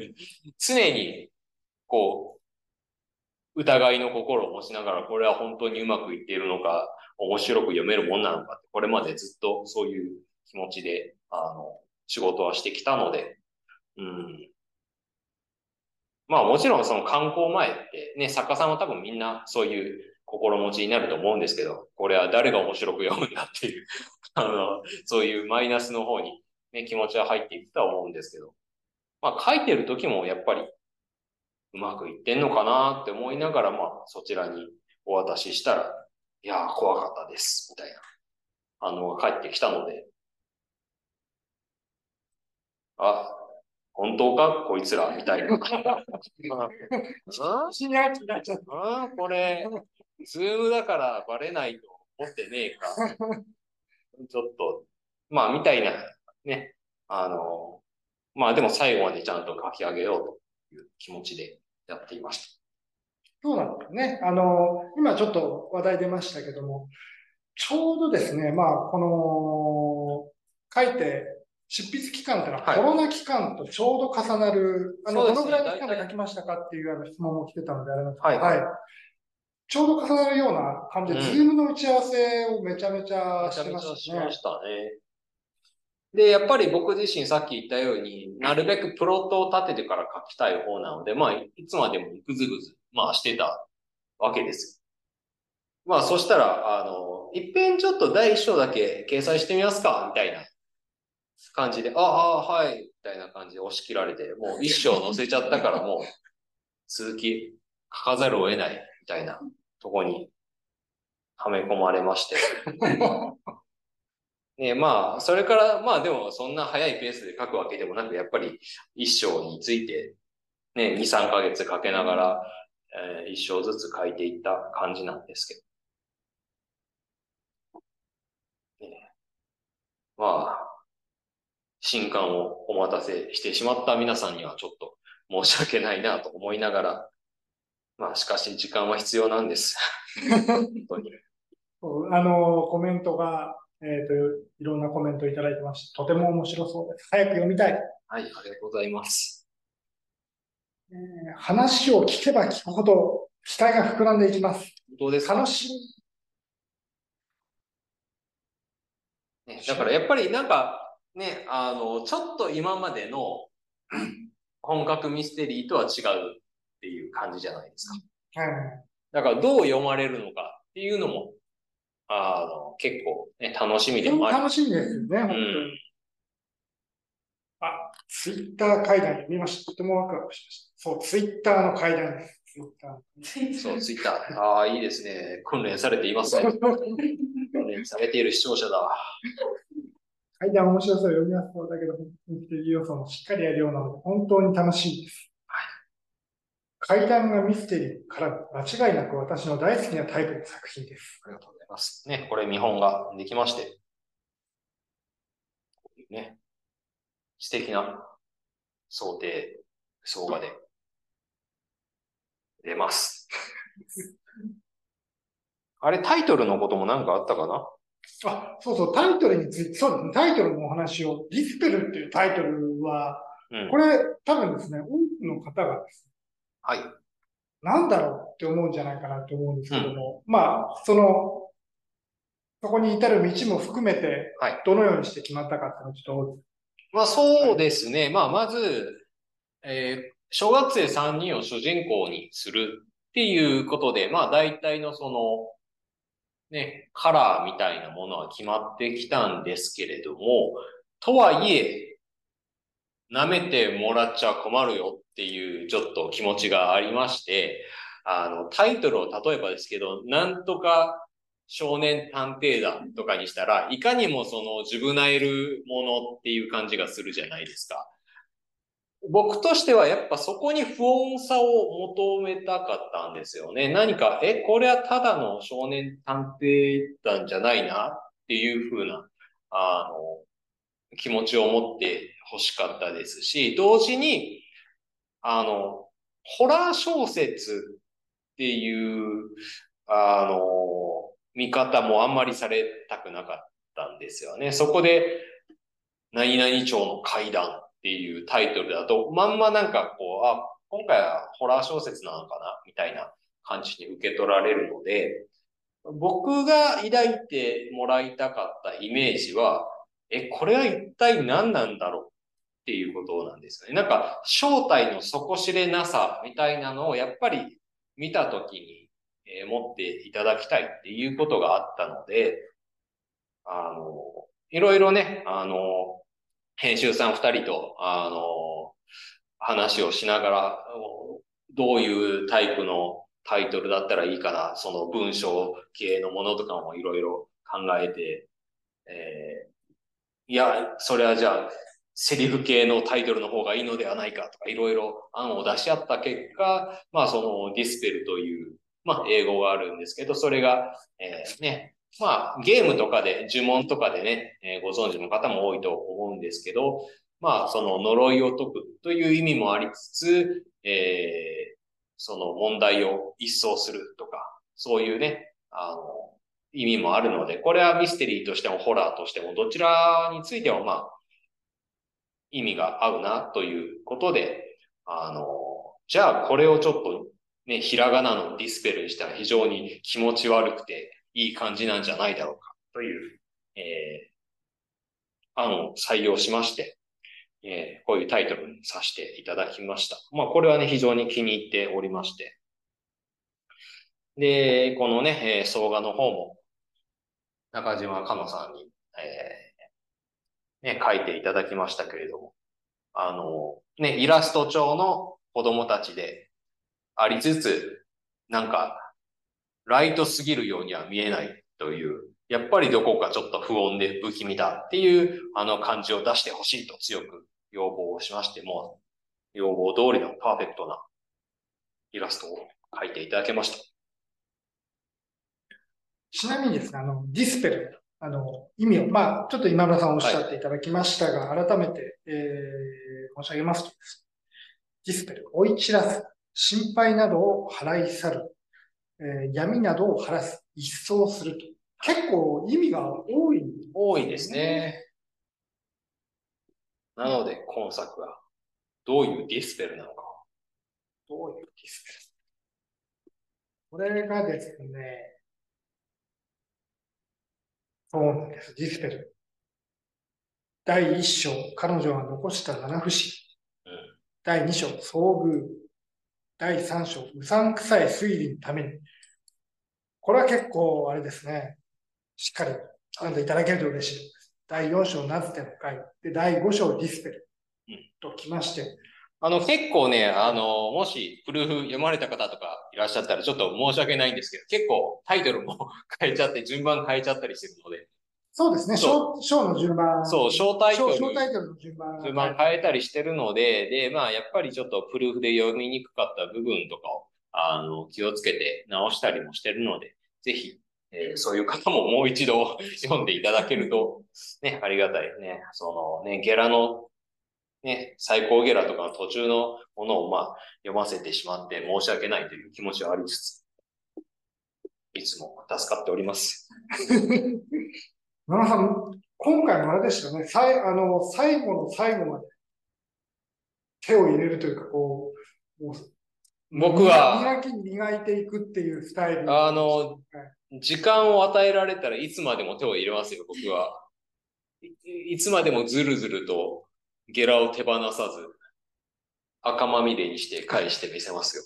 常に、こう、疑いの心を持ちながら、これは本当にうまくいっているのか、面白く読めるもんなのかって、これまでずっとそういう気持ちで、あの、仕事はしてきたので、うん。まあもちろんその観光前ってね、作家さんは多分みんなそういう心持ちになると思うんですけど、これは誰が面白く読むんだっていう あの、そういうマイナスの方にね、気持ちは入っていくとは思うんですけど、まあ書いてる時もやっぱりうまくいってんのかなって思いながら、まあそちらにお渡ししたら、いやー怖かったです、みたいな反応が返ってきたので、あ、本当かこいつら、みたいな。あ、これ、ズームだからバレないと思ってねえか。ちょっと、まあ、みたいな、ね。あの、まあでも最後までちゃんと書き上げようという気持ちでやっていました。そうなんですね。あの、今ちょっと話題出ましたけども、ちょうどですね、まあ、この、書いて、執筆期間ってのはコロナ期間とちょうど重なる、はい、あの、どのぐらいの期間で書きましたかっていうあの質問も来てたのであれなんですけど、はい、はい。ちょうど重なるような感じで、うん、ズームの打ち合わせをめちゃめちゃしてましたね。しましたね。で、やっぱり僕自身さっき言ったように、なるべくプロットを立ててから書きたい方なので、まあ、いつまでもぐずぐず、まあ、してたわけですまあ、そしたら、あの、一遍ちょっと第一章だけ掲載してみますか、みたいな感じで、ああ、はい、みたいな感じで押し切られて、もう一章載せちゃったからもう、続き書かざるを得ない、みたいなとこに、はめ込まれまして。ねまあ、それから、まあでも、そんな早いペースで書くわけでもなく、やっぱり一章について、ね、2、3ヶ月かけながら、えー、一章ずつ書いていった感じなんですけど。ね、まあ、新刊をお待たせしてしまった皆さんにはちょっと申し訳ないなと思いながら、まあしかし時間は必要なんです。本当に。あの、コメントがえっ、ー、と、いろんなコメントいただいてまして、とても面白そうです。早く読みたい。はい、ありがとうございます。えー、話を聞けば聞くほど期待が膨らんでいきます。どうですか？楽しみ。ね、だからやっぱりなんか、ね、あの、ちょっと今までの 本格ミステリーとは違うっていう感じじゃないですか。はい。だからどう読まれるのかっていうのもあの、結構ね、楽しみでもある。楽しみですよね、本当に。うんあ、ツイッター会談読みました。とてもワクワクしました。そう、ツイッターの会談です。ツイッター。そう、ツイッター。ああ、いいですね。訓練されていますね。訓練されている視聴者だ。階段面白そう、読みやすそうだけど、ミステリー要素もしっかりやるようなので、本当に楽しいです。はい。階段がミステリーから間違いなく私の大好きなタイプの作品です。ありがとうございます。ね、これ見本ができまして、こういうね、素敵な想定、相画で出ます。あれ、タイトルのことも何かあったかな？あ、そうそう、タイトルについて、そうですね、タイトルのお話を、ディスペルっていうタイトルは、うん、これ、多分ですね、多くの方がですね、はい。なんだろうって思うんじゃないかなと思うんですけども、うん、まあ、その、そこに至る道も含めて、どのようにして決まったかっていうのをちょっと、まあそうですね。まあまず、えー、小学生3人を主人公にするっていうことで、まあ大体のその、ね、カラーみたいなものは決まってきたんですけれども、とはいえ、舐めてもらっちゃ困るよっていうちょっと気持ちがありまして、あの、タイトルを例えばですけど、なんとか少年探偵団とかにしたら、いかにもそのジュブナイルものっていう感じがするじゃないですか。僕としてはやっぱそこに不穏さを求めたかったんですよね。何か、え、これはただの少年探偵団じゃないなっていうふうな、あの、気持ちを持って欲しかったですし、同時に、あの、ホラー小説っていう、あの、見方もあんまりされたくなかったんですよね。そこで、何々町の階段っていうタイトルだと、まんまなんかこう、あ、今回はホラー小説なのかなみたいな感じに受け取られるので、僕が抱いてもらいたかったイメージは、え、これは一体何なんだろうっていうことなんですよね。なんか、正体の底知れなさみたいなのをやっぱり見たときに、えー、持っていただきたいっていうことがあったので、あの、いろいろね、あの、編集さん二人と、あの、話をしながら、どういうタイプのタイトルだったらいいかな、その文章系のものとかもいろいろ考えて、えー、いや、それはじゃあ、セリフ系のタイトルの方がいいのではないかとか、いろいろ案を出し合った結果、まあそのディスペルという、まあ英語があるんですけど、それが、えー、ね、まあ、ゲームとかで、呪文とかでね、えー、ご存知の方も多いと思うんですけど、まあ、その呪いを解くという意味もありつつ、えー、その問題を一掃するとか、そういうね、あの、意味もあるので、これはミステリーとしてもホラーとしても、どちらについてもまあ、意味が合うなということで、あの、じゃあこれをちょっとね、ひらがなのディスペルにしたら非常に気持ち悪くて、いい感じなんじゃないだろうかという、えー、案を採用しまして、えー、こういうタイトルにさせていただきました。まあ、これはね、非常に気に入っておりまして。で、このね、えー、総画の方も、中島かのさんに、えー、ね、書いていただきましたけれども、あの、ね、イラスト調の子供たちでありつつ、なんか、ライトすぎるようには見えないという、やっぱりどこかちょっと不穏で不気味だっていうあの感じを出してほしいと強く要望をしましても、要望通りのパーフェクトなイラストを描いていただけました。ちなみにですね、あの、ディスペル、あの、意味を、まあ、ちょっと今村さんおっしゃっていただきましたが、はい、改めて、えー、申し上げますとです、ディスペル、追い散らす、心配などを払い去る、えー、闇などを晴らす、一掃すると。結構意味が多い、ね、多いですね。なので、今作はどういうディスペルなのか。どういうディスペル？これがですね、そうなんです、ディスペル。第一章、彼女が残した七不思議。うん、第二章、遭遇。第3章、うさんくさい推理のために。これは結構、あれですね、しっかり読んでいただけると嬉しいです。第4章、なぜての回。で、第5章、ディスペル。ときまして、あの、結構ね、あの、もし、プルーフ読まれた方とかいらっしゃったら、ちょっと申し訳ないんですけど、結構タイトルも 変えちゃって、順番変えちゃったりしてるので。そうですね、章の順番。そう、章タイトル。章タイトルの順番。順番変えたりしてるので、で、まあ、やっぱりちょっとプルーフで読みにくかった部分とかを、あの、気をつけて直したりもしてるので、ぜひ、えー、そういう方ももう一度読んでいただけると、ね、ありがたいね。そのね、ゲラのね、最高ゲラとかの途中のものをまあ読ませてしまって申し訳ないという気持ちはありつつ、いつも助かっております。奈良さん、今回もあれですよね、さいあの最後の最後まで手を入れるというか、こう、もう僕は、磨き磨いていくっていうスタイル。あの、はい、時間を与えられたらいつまでも手を入れますよ、僕は。いいつまでもずるずるとゲラを手放さず、赤まみれにして返してみせますよ。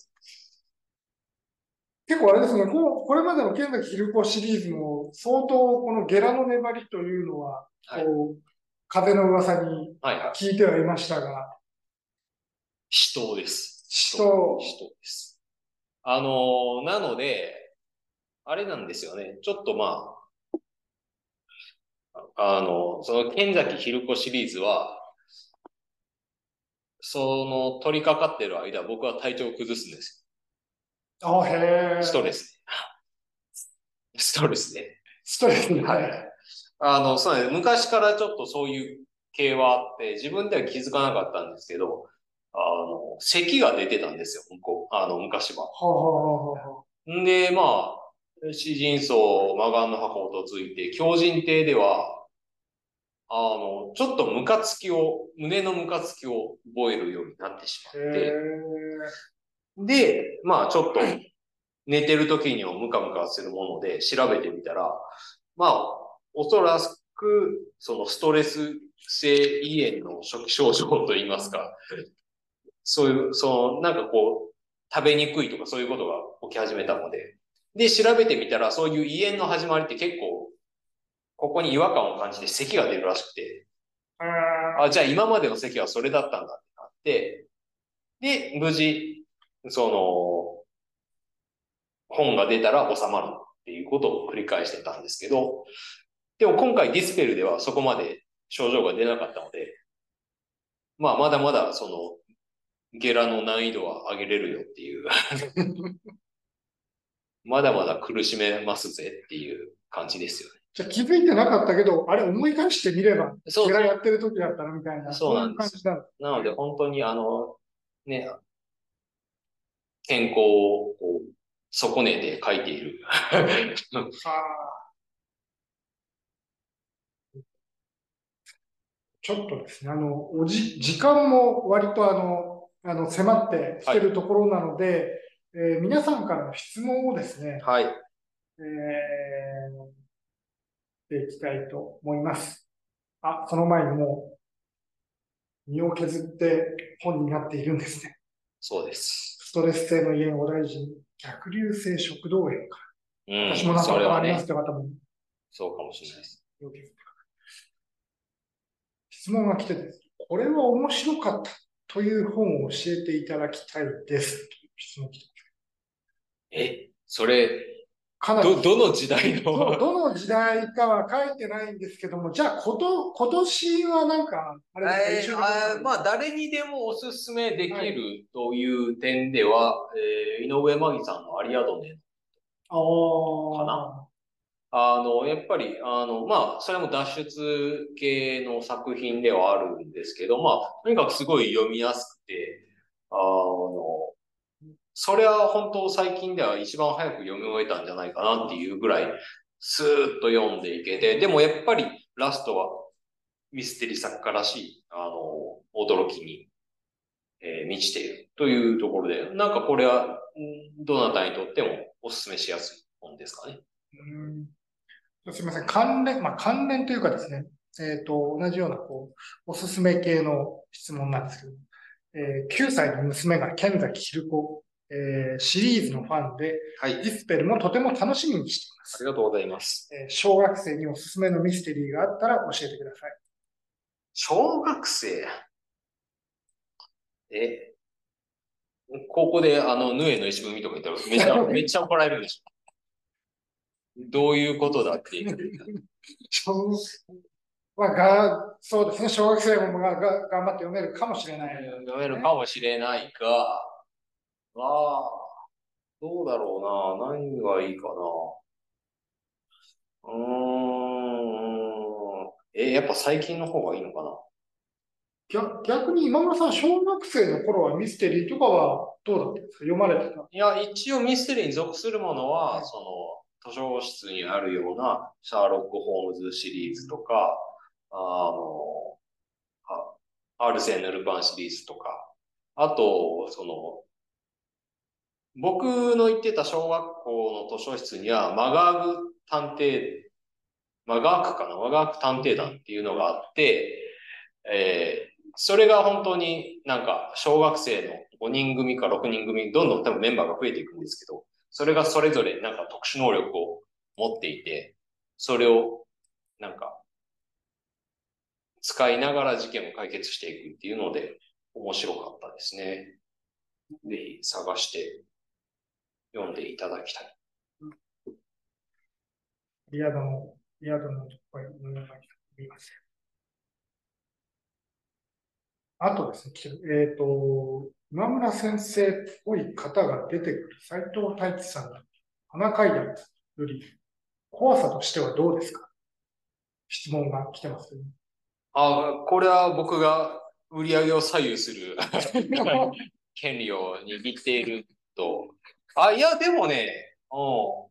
結構あれですね、ここれまでの剣崎昼子シリーズも相当このゲラの粘りというのは、はい、こう風の噂に聞いてはいましたが。死闘です。死闘。死闘です。あのなので、あれなんですよね。ちょっとまあ、あの、その剣崎昼子シリーズは、その取り掛かってる間、僕は体調を崩すんですよ。あへえ。ストレス。ストレスね。ストレスね。はい。あの、そうね、昔からちょっとそういう系はあって、自分では気づかなかったんですけど、あの、咳が出てたんですよ、向こう、あの、昔は。はで、まあ、詩人層、魔眼の箱とついて、狂人亭では、あの、ちょっとムカつきを、胸のムカつきを覚えるようになってしまって、で、まあちょっと寝てる時にはムカムカするもので調べてみたら、まあ、おそらく、そのストレス性胃炎の初期症状といいますか、そういう、その、なんかこう、食べにくいとかそういうことが起き始めたので、で、調べてみたら、そういう胃炎の始まりって結構ここに違和感を感じて咳が出るらしくて、あ、じゃあ今までの咳はそれだったんだってなって、で、無事、その、本が出たら収まるっていうことを繰り返してたんですけど、でも今回ディスペルではそこまで症状が出なかったので、まあまだまだその、ゲラの難易度は上げれるよっていう まだまだ苦しめますぜっていう感じですよね。じゃ気づいてなかったけど、あれ思い返してみれば、そう。やってる時だったらみたいな。そうなんです。ななので本当にあの、ね、健康をこう損ねて書いている。ちょっとですね、あの、おじ、時間も割とあの、あの、迫ってきてるところなので、はい、えー、皆さんからの質問をですね、はい。えー、ていきたいと思います。あ、その前にもう、身を削って本になっているんですね。そうです。ストレス性の胃炎を大事に、逆流性食道炎かうん、私もなんかありますって方も、ね、そうかもしれないです。質問が来てです。これは面白かったという本を教えていただきたいです。質問来てえ、それ、かなり。ど、どの時代の？どの時代かは書いてないんですけども、じゃあ、こと、今年はなんか、あれですか、えー、まあ、誰にでもおすすめできるという点では、はい、えー、井上真紀さんのアリアドネかな？あの、やっぱり、あの、まあ、それも脱出系の作品ではあるんですけど、まあ、とにかくすごい読みやすくて、あの、それは本当最近では一番早く読み終えたんじゃないかなっていうぐらい、スーッと読んでいけて、でもやっぱりラストはミステリー作家らしい、あの、驚きに、えー、満ちているというところで、なんかこれは、どなたにとってもお勧めしやすい本ですかね。うんすみません。関連、まあ関連というかですね、えっ、ー、と、同じような、こう、おすすめ系の質問なんですけど、えー、9歳の娘が剣崎ひる子えー、シリーズのファンで、はい、ディスペルもとても楽しみにしています。ありがとうございます。えー、小学生におすすめのミステリーがあったら教えてください。小学生？え？ここであの、ヌエの石踏みとか言ったらめっちゃ、めっちゃ怒られるでしょ。どういうことだっていう。まあ、が、そうですね、小学生もがが頑張って読めるかもしれない、ね、読めるかもしれないが、ああ、どうだろうな。何がいいかな。うーん。え、やっぱ最近の方がいいのかな。逆逆に今村さん、小学生の頃はミステリーとかはどうだった？んですか読まれてた？いや、一応ミステリーに属するものは、はい、その、図書室にあるようなシャーロック・ホームズシリーズとか、あの、アルセン・ヌルパンシリーズとか、あと、その、僕の行ってた小学校の図書室には、マガーグ探偵、マガークかなマガーク探偵団っていうのがあって、えー、それが本当になんか小学生の5人組か6人組、どんどん多分メンバーが増えていくんですけど、それがそれぞれなんか特殊能力を持っていて、それをなんか使いながら事件を解決していくっていうので面白かったですね。ぜひ探して読んでいただきたい。リアドの、リアドのところに見ます。あとですね、えっ、ー、と、今村先生っぽい方が出てくる斎藤太一さんの花階段より怖さとしてはどうですか？質問が来てますね。あ、これは僕が売り上げを左右する 権利を握っていると。あ、いや、でもね、うん。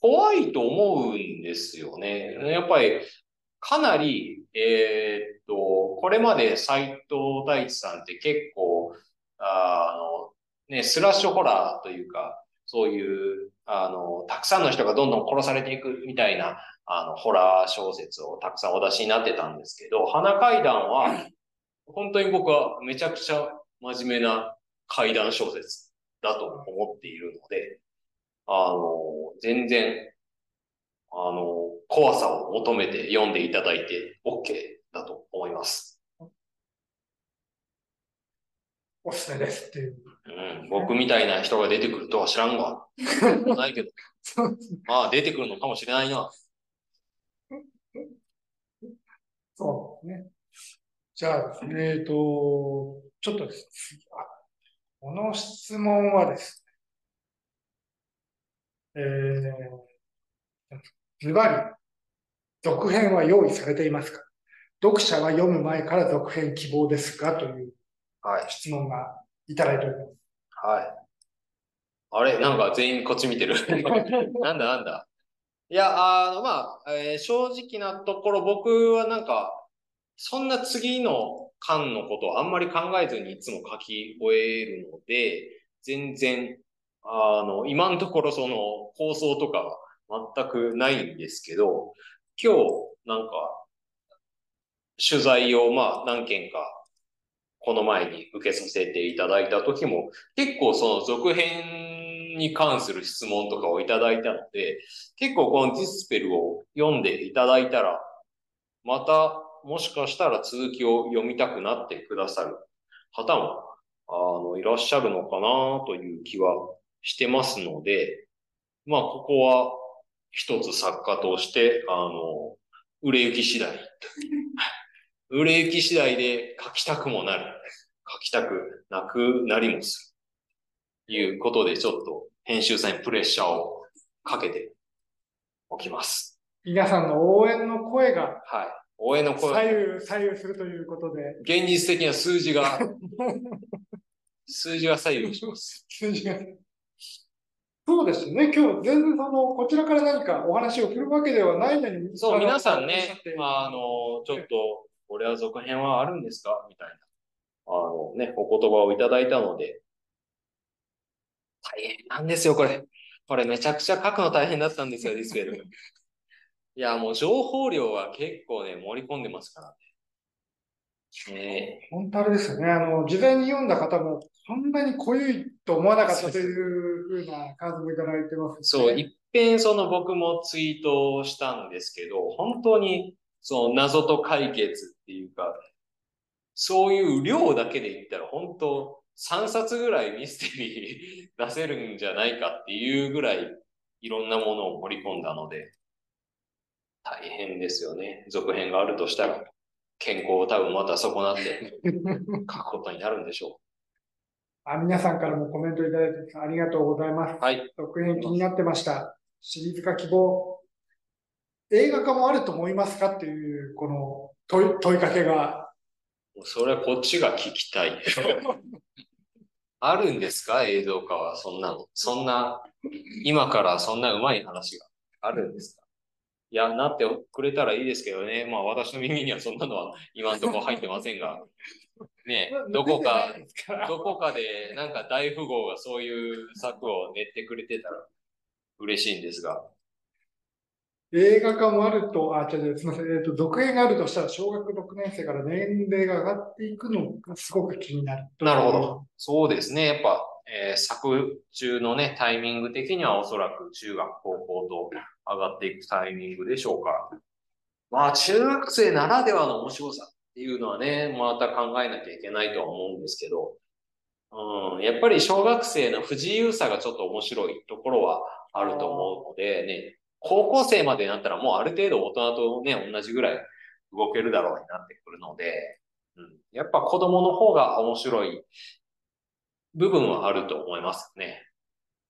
怖いと思うんですよね。やっぱり、かなり、えー、っと、これまで斎藤大地さんって結構、あの、ね、スラッシュホラーというか、そういう、あの、たくさんの人がどんどん殺されていくみたいな、あの、ホラー小説をたくさんお出しになってたんですけど、花階段は、本当に僕はめちゃくちゃ真面目な怪談小説だと思っているので、あの、全然、あの、怖さを求めて読んでいただいて OK だと思います。おすすめですっていう。うん、僕みたいな人が出てくるとは知らんわ。ないけど。まあ、出てくるのかもしれないな。そうですね。じゃあえっ、ー、と、ちょっとこの質問はですね、えー、ズバリ、続編は用意されていますか？読者は読む前から続編希望ですか？という質問がいただいております。はい。あれ？なんか全員こっち見てる。なんだなんだ？いや、あの、まあ、えー、正直なところ僕はなんか、そんな次の巻のことをあんまり考えずにいつも書き終えるので、全然、あの、今のところその構想とかは全くないんですけど、今日なんか、取材をまあ何件かこの前に受けさせていただいた時も結構その続編に関する質問とかをいただいたので結構このディスペルを読んでいただいたらまたもしかしたら続きを読みたくなってくださる方も、あの、いらっしゃるのかなという気はしてますので、まあ、ここは一つ作家として、あの、売れ行き次第。売れ行き次第で書きたくもなる。書きたくなくなりもする。いうことで、ちょっと編集さんにプレッシャーをかけておきます。皆さんの応援の声が、はい。応援の声。左右、左右するということで。現実的な数字が、数字が左右します。数字が。そうですね。今日、全然その、こちらから何かお話を振るわけではないのに。そう、皆さんね、まあ、あの、ちょっと、これは続編はあるんですかみたいな、あのね、お言葉をいただいたので、大変なんですよ、これ。これめちゃくちゃ書くの大変だったんですよ、ディスペル。いや、もう情報量は結構ね、盛り込んでますからね。ね本当あれですよね。あの、事前に読んだ方も、こんなに濃いと思わなかったというふうな感想もいただいてます、ね、そう、一遍その僕もツイートしたんですけど、本当にその謎と解決っていうか、そういう量だけで言ったら本当3冊ぐらいミステリー 出せるんじゃないかっていうぐらいいろんなものを盛り込んだので、大変ですよね。続編があるとしたら、健康を多分また損なって 書くことになるんでしょう。あ皆さんからもコメントいただいてありがとうございます。はい。続編気になってました。シリーズ化希望。映画化もあると思いますかっていう、この問い問いかけが。それはこっちが聞きたい。あるんですか？映像化は、そんなの。そんな、今からそんなうまい話があるんですか？いや、なってくれたらいいですけどね。まあ私の耳にはそんなのは今んところ入ってませんが。ね、どこか、どこかでなんか大富豪がそういう策を練ってくれてたら嬉しいんですが。映画化もあると、あ、違う違う、すみません。えっ、ー、と、続編があるとしたら、小学6年生から年齢が上がっていくのがすごく気になる。なるほど。そうですね。やっぱ、えー、作中のね、タイミング的にはおそらく中学、高校と上がっていくタイミングでしょうか。まあ、中学生ならではの面白さっていうのはね、また考えなきゃいけないとは思うんですけど、うん、やっぱり小学生の不自由さがちょっと面白いところはあると思うのでね、高校生までになったらもうある程度大人とね、同じぐらい動けるだろうになってくるので、うん、やっぱ子供の方が面白い部分はあると思いますね。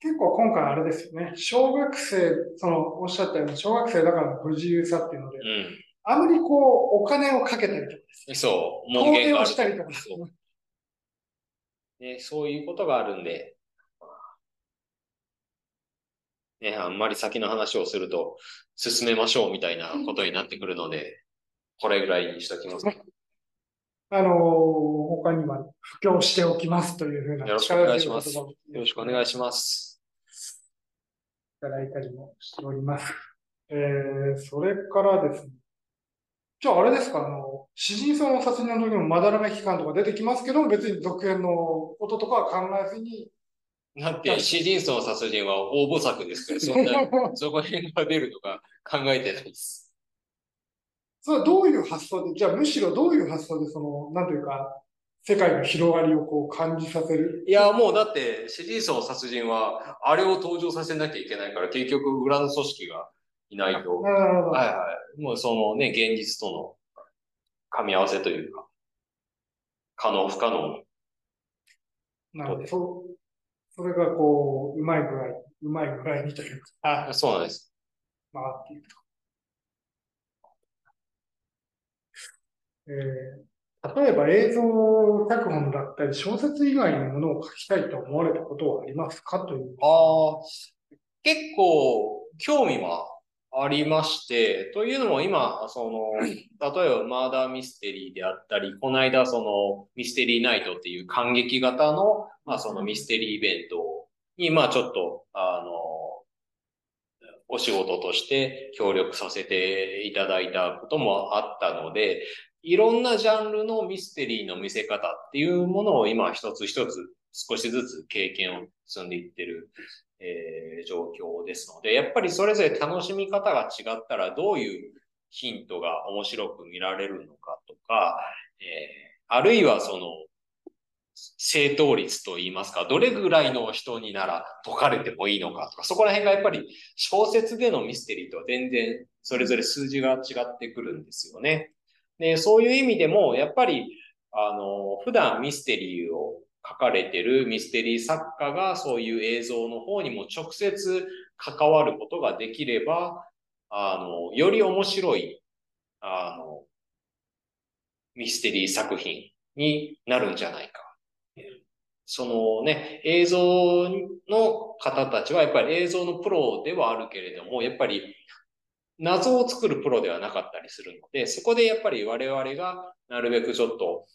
結構今回あれですよね。小学生、その、おっしゃったように、小学生だからの不自由さっていうので、うん、あまりこう、お金をかけたりとかです、そう、門限がある。したりとか。そうね、そういうことがあるんで、ね、あんまり先の話をすると、進めましょうみたいなことになってくるので、これぐらいにしときます。あのー、他には布教しておきますというふうなよろしくお願いします。よろしくお願いします。いただいたりもしております。えー、それからですね。じゃああれですか、あの、詩人さんの殺人の時もまだらめ期間とか出てきますけど、別に続編のこととかは考えずに。だって、詩人層殺人は応募作ですから、そんな、そこ辺が出るとか考えてないです。それはどういう発想で、じゃあむしろどういう発想で、その、なんというか、世界の広がりをこう感じさせる？いや、もうだって、シリーズの殺人は、あれを登場させなきゃいけないから、結局、裏の組織がいないと。なるほど。はいはい。もうそのね、現実との噛み合わせというか、可能不可能なるほど。そそれがこう、うまいぐらい、うまいぐらいにというか。そうなんです。回っていくと。えー、例えば映像脚本だったり小説以外のものを書きたいと思われたことはありますかという。ああ、結構興味はありまして、というのも今、その、例えばマーダーミステリーであったり、この間そのミステリーナイトっていう感激型の、まあそのミステリーイベントに、まあちょっと、あの、お仕事として協力させていただいたこともあったので、いろんなジャンルのミステリーの見せ方っていうものを今一つ一つ少しずつ経験を積んでいってる、えー、状況ですので、やっぱりそれぞれ楽しみ方が違ったらどういうヒントが面白く見られるのかとか、えー、あるいはその正答率と言いますか、どれぐらいの人になら解かれてもいいのかとか、そこら辺がやっぱり小説でのミステリーとは全然それぞれ数字が違ってくるんですよね。で、そういう意味でも、やっぱり、あの、普段ミステリーを書かれてるミステリー作家がそういう映像の方にも直接関わることができれば、あの、より面白い、あの、ミステリー作品になるんじゃないか。そのね、映像の方たちはやっぱり映像のプロではあるけれども、やっぱり謎を作るプロではなかったりするので、そこでやっぱり我々がなるべくちょっと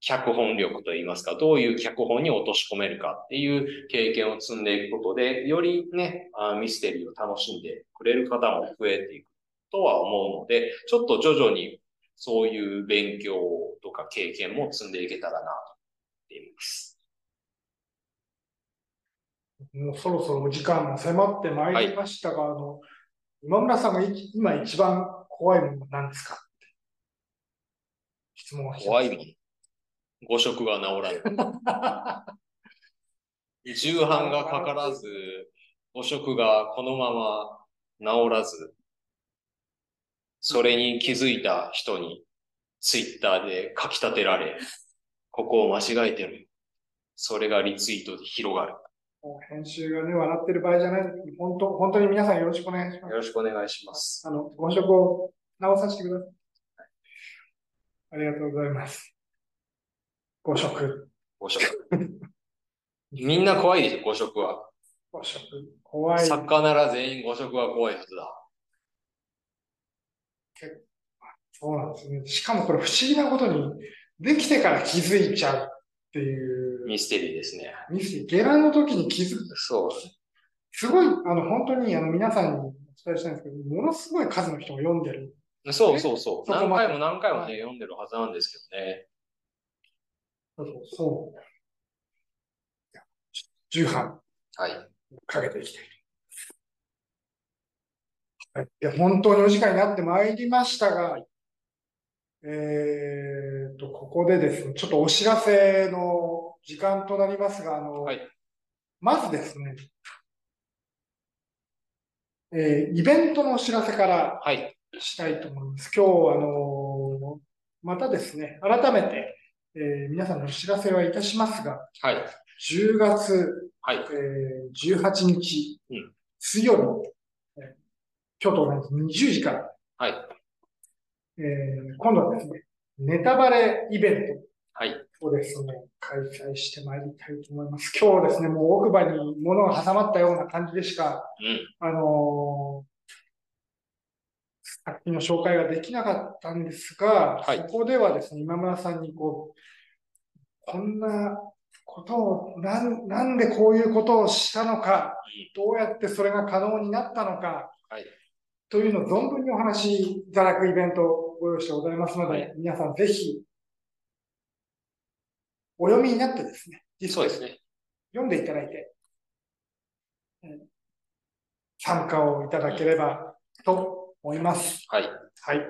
脚本力といいますか、どういう脚本に落とし込めるかっていう経験を積んでいくことで、よりね、ミステリーを楽しんでくれる方も増えていくとは思うので、ちょっと徐々にそういう勉強とか経験も積んでいけたらなと思っています。もうそろそろお時間も迫ってまいりましたが、はい、あの、今村さんが今一番怖いものは何ですか？質質問怖いもん。誤食が治らない。重版がかからず、誤食がこのまま治らず、それに気づいた人にツイッターで書き立てられ、ここを間違えてる。それがリツイートで広がる。編集がね、笑ってる場合じゃない。本当、本当に皆さんよろしくお願いします。よろしくお願いします。あの、ご食を直させてください。ありがとうございます。ご食。ご食。みんな怖いでしょ、ご食は。ご食。怖い。作家なら全員ご食は怖いはずだ。そうなんですね。しかもこれ不思議なことに、できてから気づいちゃうっていう。ミステリーですね。ミステリー。下乱の時に気づく。そう。すごい、あの、本当に、あの、皆さんにお伝えしたいんですけど、ものすごい数の人が読んでる。そうそうそう。何回も何回もね、読んでるはずなんですけどね。そうそう。重版。はい。かけていきたい。はい。いや、本当にお時間になってまいりましたが、えっと、ここでですね、ちょっとお知らせの時間となりますが、あの、はい、まずですね、えー、イベントのお知らせからしたいと思います。はい、今日、あの、またですね、改めて、えー、皆さんのお知らせはいたしますが、はい、10月、はい。えー、18日、うん、水曜日、今日と同じ20時から、はい、えー、今度はですね、ネタバレイベントをですね、はい、開催してまいりたいと思います。今日ですね、もう奥歯に物が挟まったような感じでしか、うん、あのー、作品の紹介ができなかったんですが、はい、そこではですね、今村さんにこう、こんなことを、なん、なんでこういうことをしたのか、どうやってそれが可能になったのか、はい。というのを存分にお話しいただくイベントをご用意してございますので、はい、皆さんぜひ、お読みになってですね、そうですね。読んでいただいて、参加をいただければと思います。はい。はい。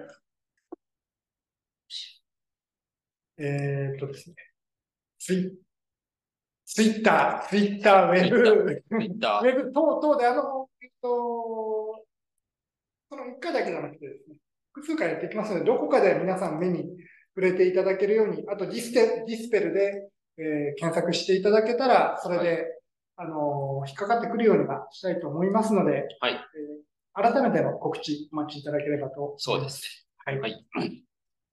えー、っとですね。ツイツイッター、ツイッター、ウェブ、ウェブ等々で、あの、えっと、その1回だけじゃなくてですね、複数回やっていきますので、どこかで皆さん目に触れていただけるように、あとディステディスペルで、えー、検索していただけたら、それで、はい、あのー、引っかかってくるようにはしたいと思いますので、はい、えー、改めての告知お待ちいただければとそうですね。はい。はい、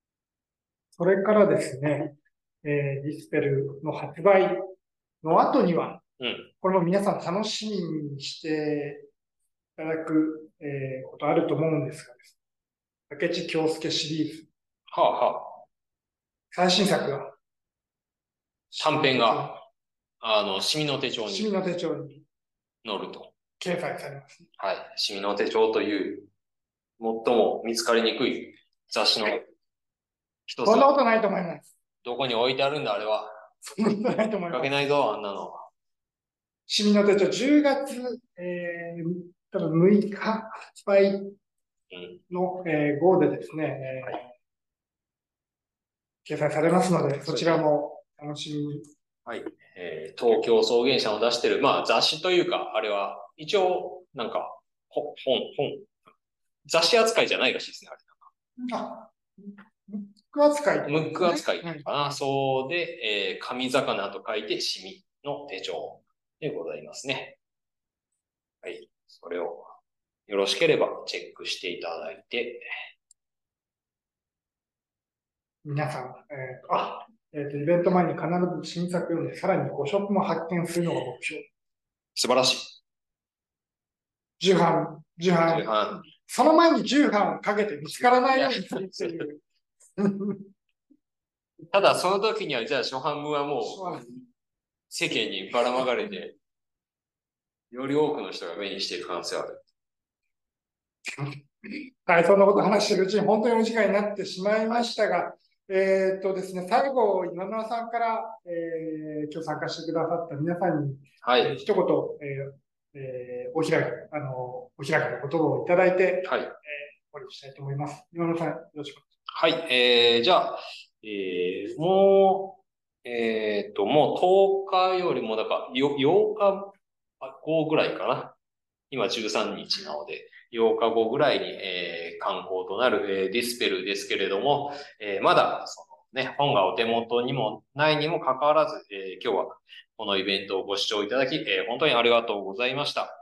それからですね、えー、ディスペルの発売の後には、うん、これも皆さん楽しみにしていただくえー、ことあると思うんですがです、ね、竹地京介シリーズ。はあはあ。最新作が。短編が、あの、シミの手帳に。シミの手帳に。載ると。掲載されます、ね。はい。シミの手帳という、最も見つかりにくい雑誌の一つ。そんなことないと思います。どこに置いてあるんだ、あれは。そんなことないと思います。かけないぞ、あんなの。シミの手帳、10月、えー、多分6日発売の、えー、号でですね、えー、掲載されますので、そちらも楽しみに。はい。えー、東京草原社を出してる、まあ雑誌というか、あれは、一応、なんか、本、本、雑誌扱いじゃないらしいですね、あれ。あ、ムック扱い、ね、ムック扱いかな、はい、そうで、えー、神魚と書いて、シミの手帳でございますね。はい。それをよろしければチェックしていただいて。皆さん、えー、あ、えっ、ー、と、イベント前に必ず新作読んで、さらに5色も発見するのが目標。素晴らしい。重版、重版。版その前に重版をかけて見つからないようにするっていう。ただ、その時には、じゃあ初版分はもう、世間にばらまかれて、より多くの人が目にしている可能性はある。はい、そんなこと話してるうちに本当にお時間になってしまいましたが、えー、っとですね、最後、今村さんから、えー、今日参加してくださった皆さんに、はい、一言、えーえー、お開き、あの、お開きの言葉をいただいて、はい、えー、終わりしたいと思います。今村さん、よろしく。はい、えー、じゃあ、えー、もう、えっ、ー、と、もう10日よりも、だから、8日後ぐらいかな。今13日なので、8日後ぐらいに、えー、観光となる、えー、ディスペルですけれども、えー、まだ、そのね、本がお手元にもないにもかかわらず、え、今日はこのイベントをご視聴いただき、え、本当にありがとうございました。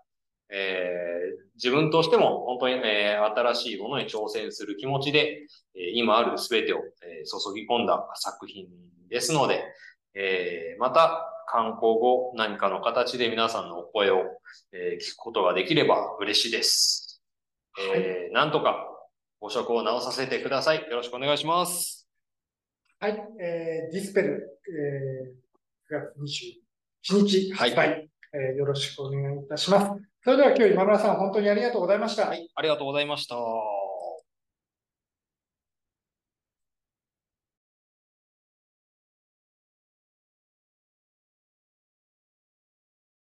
え、自分としても本当に、え、新しいものに挑戦する気持ちで、え、今ある全てを、え、注ぎ込んだ作品ですので、え、また観光後何かの形で皆さんのお声を、え、聞くことができれば嬉しいです。えー、なんとかご職を直させてください。よろしくお願いします。はい、えー、ディスペル、えー、9月21日発売、はい、えー、よろしくお願いいたします。それでは今日今村さん本当にありがとうございました。はい、ありがとうございました。